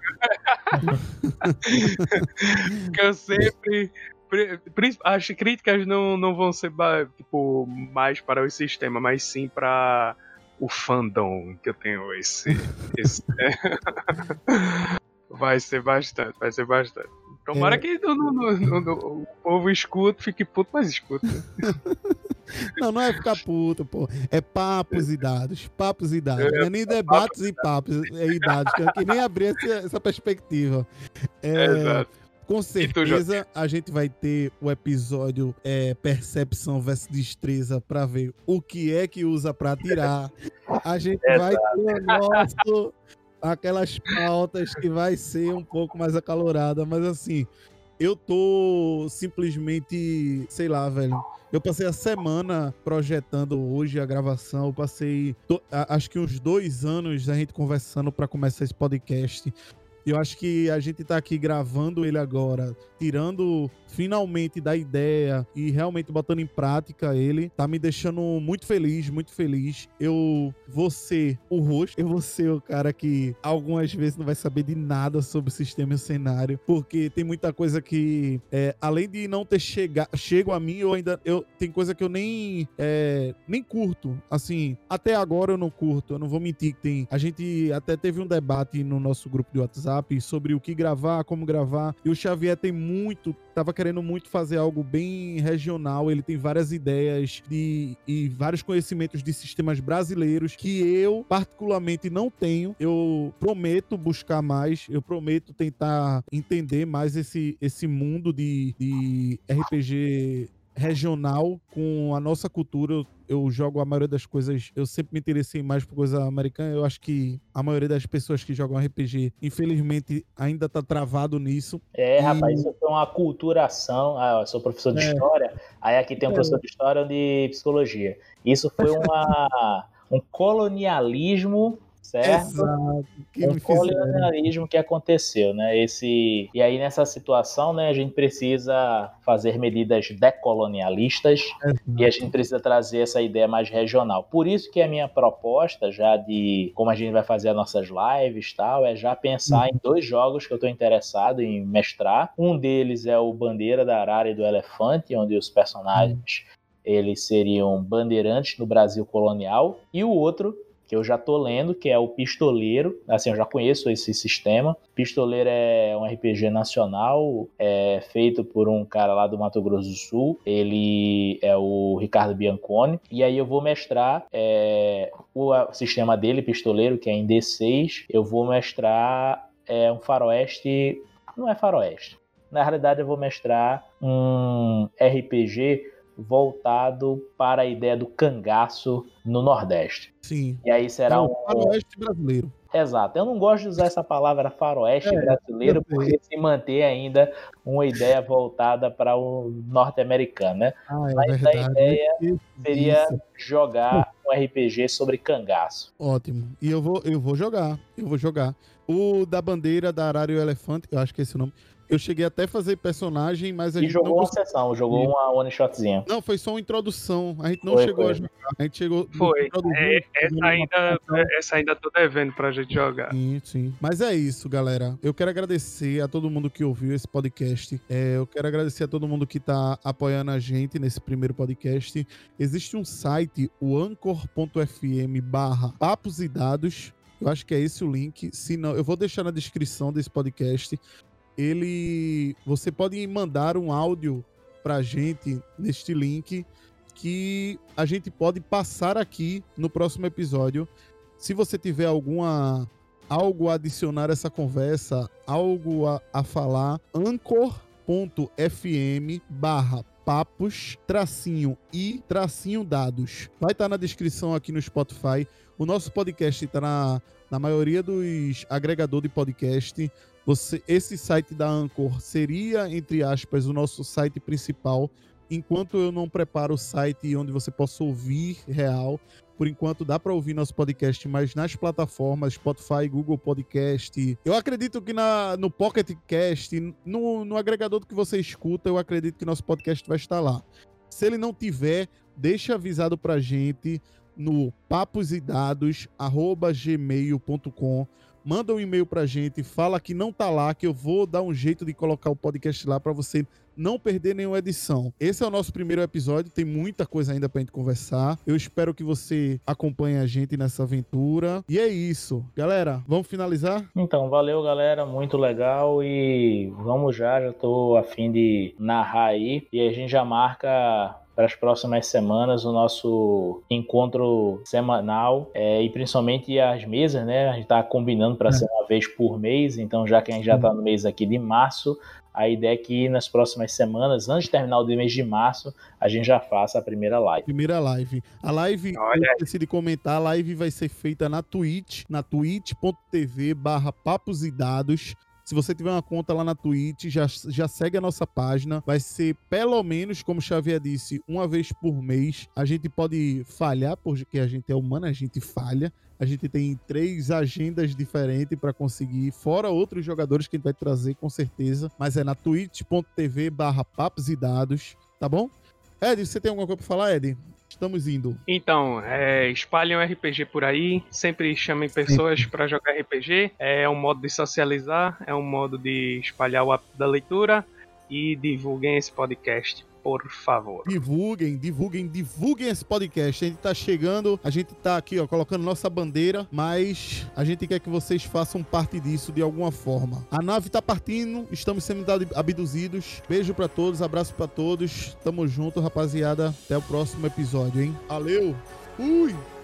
[LAUGHS] que eu sempre. As críticas não, não vão ser tipo, mais para o sistema, mas sim para o fandom que eu tenho esse. [LAUGHS] esse- [LAUGHS] vai ser bastante, vai ser bastante. Tomara É. que no- no- no- o povo escute, fique puto, mas escuta. [LAUGHS] Não, não é ficar puto, pô. É papos e dados. Papos e dados. Não é nem debates e papos é, e dados. Tenho que nem abrir essa, essa perspectiva. É, Exato. Com tu, certeza a gente vai ter o episódio é, Percepção versus Destreza pra ver o que é que usa pra atirar. A gente [LAUGHS] vai ter o nosso. Aquelas pautas que vai ser um pouco mais acalorada, mas assim, eu tô simplesmente, sei lá, velho. Eu passei a semana projetando hoje a gravação. Eu passei, do- a- acho que uns dois anos a gente conversando pra começar esse podcast. Eu acho que a gente tá aqui gravando ele agora, tirando finalmente da ideia e realmente botando em prática ele, tá me deixando muito feliz, muito feliz. Eu vou ser o rosto, eu vou ser o cara que algumas vezes não vai saber de nada sobre o sistema e o cenário, porque tem muita coisa que, é, além de não ter chegado, chego a mim, eu ainda, eu, tem coisa que eu nem, é, nem curto, assim, até agora eu não curto, eu não vou mentir que tem, a gente até teve um debate no nosso grupo de WhatsApp sobre o que gravar, como gravar, e o Xavier tem muito, tava querendo muito fazer algo bem regional, ele tem várias ideias de, e vários conhecimentos de sistemas brasileiros que eu particularmente não tenho, eu prometo buscar mais, eu prometo tentar entender mais esse, esse mundo de, de RPG regional com a nossa cultura. Eu, eu jogo a maioria das coisas. Eu sempre me interessei mais por coisa americana. Eu acho que a maioria das pessoas que jogam RPG, infelizmente, ainda tá travado nisso. É, E- rapaz, isso foi uma culturação. Ah, eu sou professor de É. história, aí aqui tem um É. professor de história de psicologia. Isso foi [LAUGHS] uma, um colonialismo, certo? Exato. Que me fizeram. colonialismo que aconteceu, né? Esse e aí nessa situação, né, a gente precisa fazer medidas decolonialistas e a gente precisa trazer essa ideia mais regional. Por isso que a minha proposta já de como a gente vai fazer as nossas lives, tal, é já pensar em dois jogos que eu estou interessado em mestrar. Um deles é o Bandeira da Arara e do Elefante, onde os personagens eles seriam bandeirantes no Brasil colonial, e o outro que eu já tô lendo, que é o Pistoleiro. Assim, eu já conheço esse sistema. Pistoleiro é um RPG nacional, é feito por um cara lá do Mato Grosso do Sul. Ele é o Ricardo Bianconi. E aí eu vou mestrar é, o sistema dele, Pistoleiro, que é em D6. Eu vou mestrar é, um faroeste... Não é faroeste. Na realidade, eu vou mestrar um RPG voltado para a ideia do cangaço no Nordeste. Sim. E aí será é um. faroeste brasileiro. Exato. Eu não gosto de usar essa palavra faroeste É, brasileiro porque se mantém ainda uma ideia voltada para o norte-americano, né? Ah, é Mas a verdade. ideia Isso, Seria jogar um RPG sobre cangaço. Ótimo. E eu vou, eu vou jogar. Eu vou jogar. O da bandeira da Arara e o Elefante, eu acho que é esse o nome. Eu cheguei até a fazer personagem, mas a E gente jogou não uma sessão, jogou uma one shotzinha. Não, foi só uma introdução. A gente não Foi, chegou foi. a jogar. A gente chegou. Foi. É, essa, ainda, essa ainda tô devendo pra gente jogar. Sim, sim. Mas é isso, galera. Eu quero agradecer a todo mundo que ouviu esse podcast. É, eu quero agradecer a todo mundo que tá apoiando a gente nesse primeiro podcast. Existe um site, o anchor.fm barra papos e dados. Eu acho que é esse o link. Se não, eu vou deixar na descrição desse podcast. Ele. Você pode mandar um áudio pra gente neste link que a gente pode passar aqui no próximo episódio. Se você tiver alguma algo a adicionar essa conversa, algo a, a falar, anchor.fm barra papos, tracinho e tracinho dados. Vai estar na descrição aqui no Spotify. O nosso podcast está na, na maioria dos agregadores de podcast. Você, esse site da Anchor seria, entre aspas, o nosso site principal. Enquanto eu não preparo o site onde você possa ouvir real, por enquanto dá para ouvir nosso podcast, mas nas plataformas Spotify, Google Podcast. Eu acredito que na, no Pocket Cast, no, no agregador que você escuta, eu acredito que nosso podcast vai estar lá. Se ele não tiver, deixa avisado pra gente no paposidados@gmail.com. Manda um e-mail pra gente, fala que não tá lá, que eu vou dar um jeito de colocar o podcast lá para você não perder nenhuma edição. Esse é o nosso primeiro episódio, tem muita coisa ainda pra gente conversar. Eu espero que você acompanhe a gente nessa aventura. E é isso. Galera, vamos finalizar? Então, valeu, galera. Muito legal. E vamos já, já tô a fim de narrar aí. E a gente já marca para as próximas semanas o nosso encontro semanal é, e principalmente as mesas, né? A gente tá combinando para É. ser uma vez por mês, então já que a gente já tá no mês aqui de março, a ideia é que nas próximas semanas, antes de terminar o mês de março, a gente já faça a primeira live. Primeira live. A live, Olha eu esqueci de comentar, a live vai ser feita na Twitch, na twitch.tv barra papos e dados. Se você tiver uma conta lá na Twitch, já, já segue a nossa página. Vai ser pelo menos, como Xavier disse, uma vez por mês. A gente pode falhar, porque a gente é humano, a gente falha. A gente tem três agendas diferentes para conseguir, fora outros jogadores que a gente vai trazer com certeza. Mas é na twitch.tv barra papos e dados, tá bom? Ed, você tem alguma coisa pra falar, Ed? Estamos indo. Então, é, espalhem o RPG por aí, sempre chamem pessoas para jogar RPG. É um modo de socializar, é um modo de espalhar o hábito da leitura e divulguem esse podcast, por favor. Divulguem, divulguem, divulguem esse podcast. A gente tá chegando, a gente tá aqui, ó, colocando nossa bandeira, mas a gente quer que vocês façam parte disso de alguma forma. A nave tá partindo, estamos sendo abduzidos. Beijo pra todos, abraço pra todos. Tamo junto, rapaziada. Até o próximo episódio, hein? Valeu! Fui!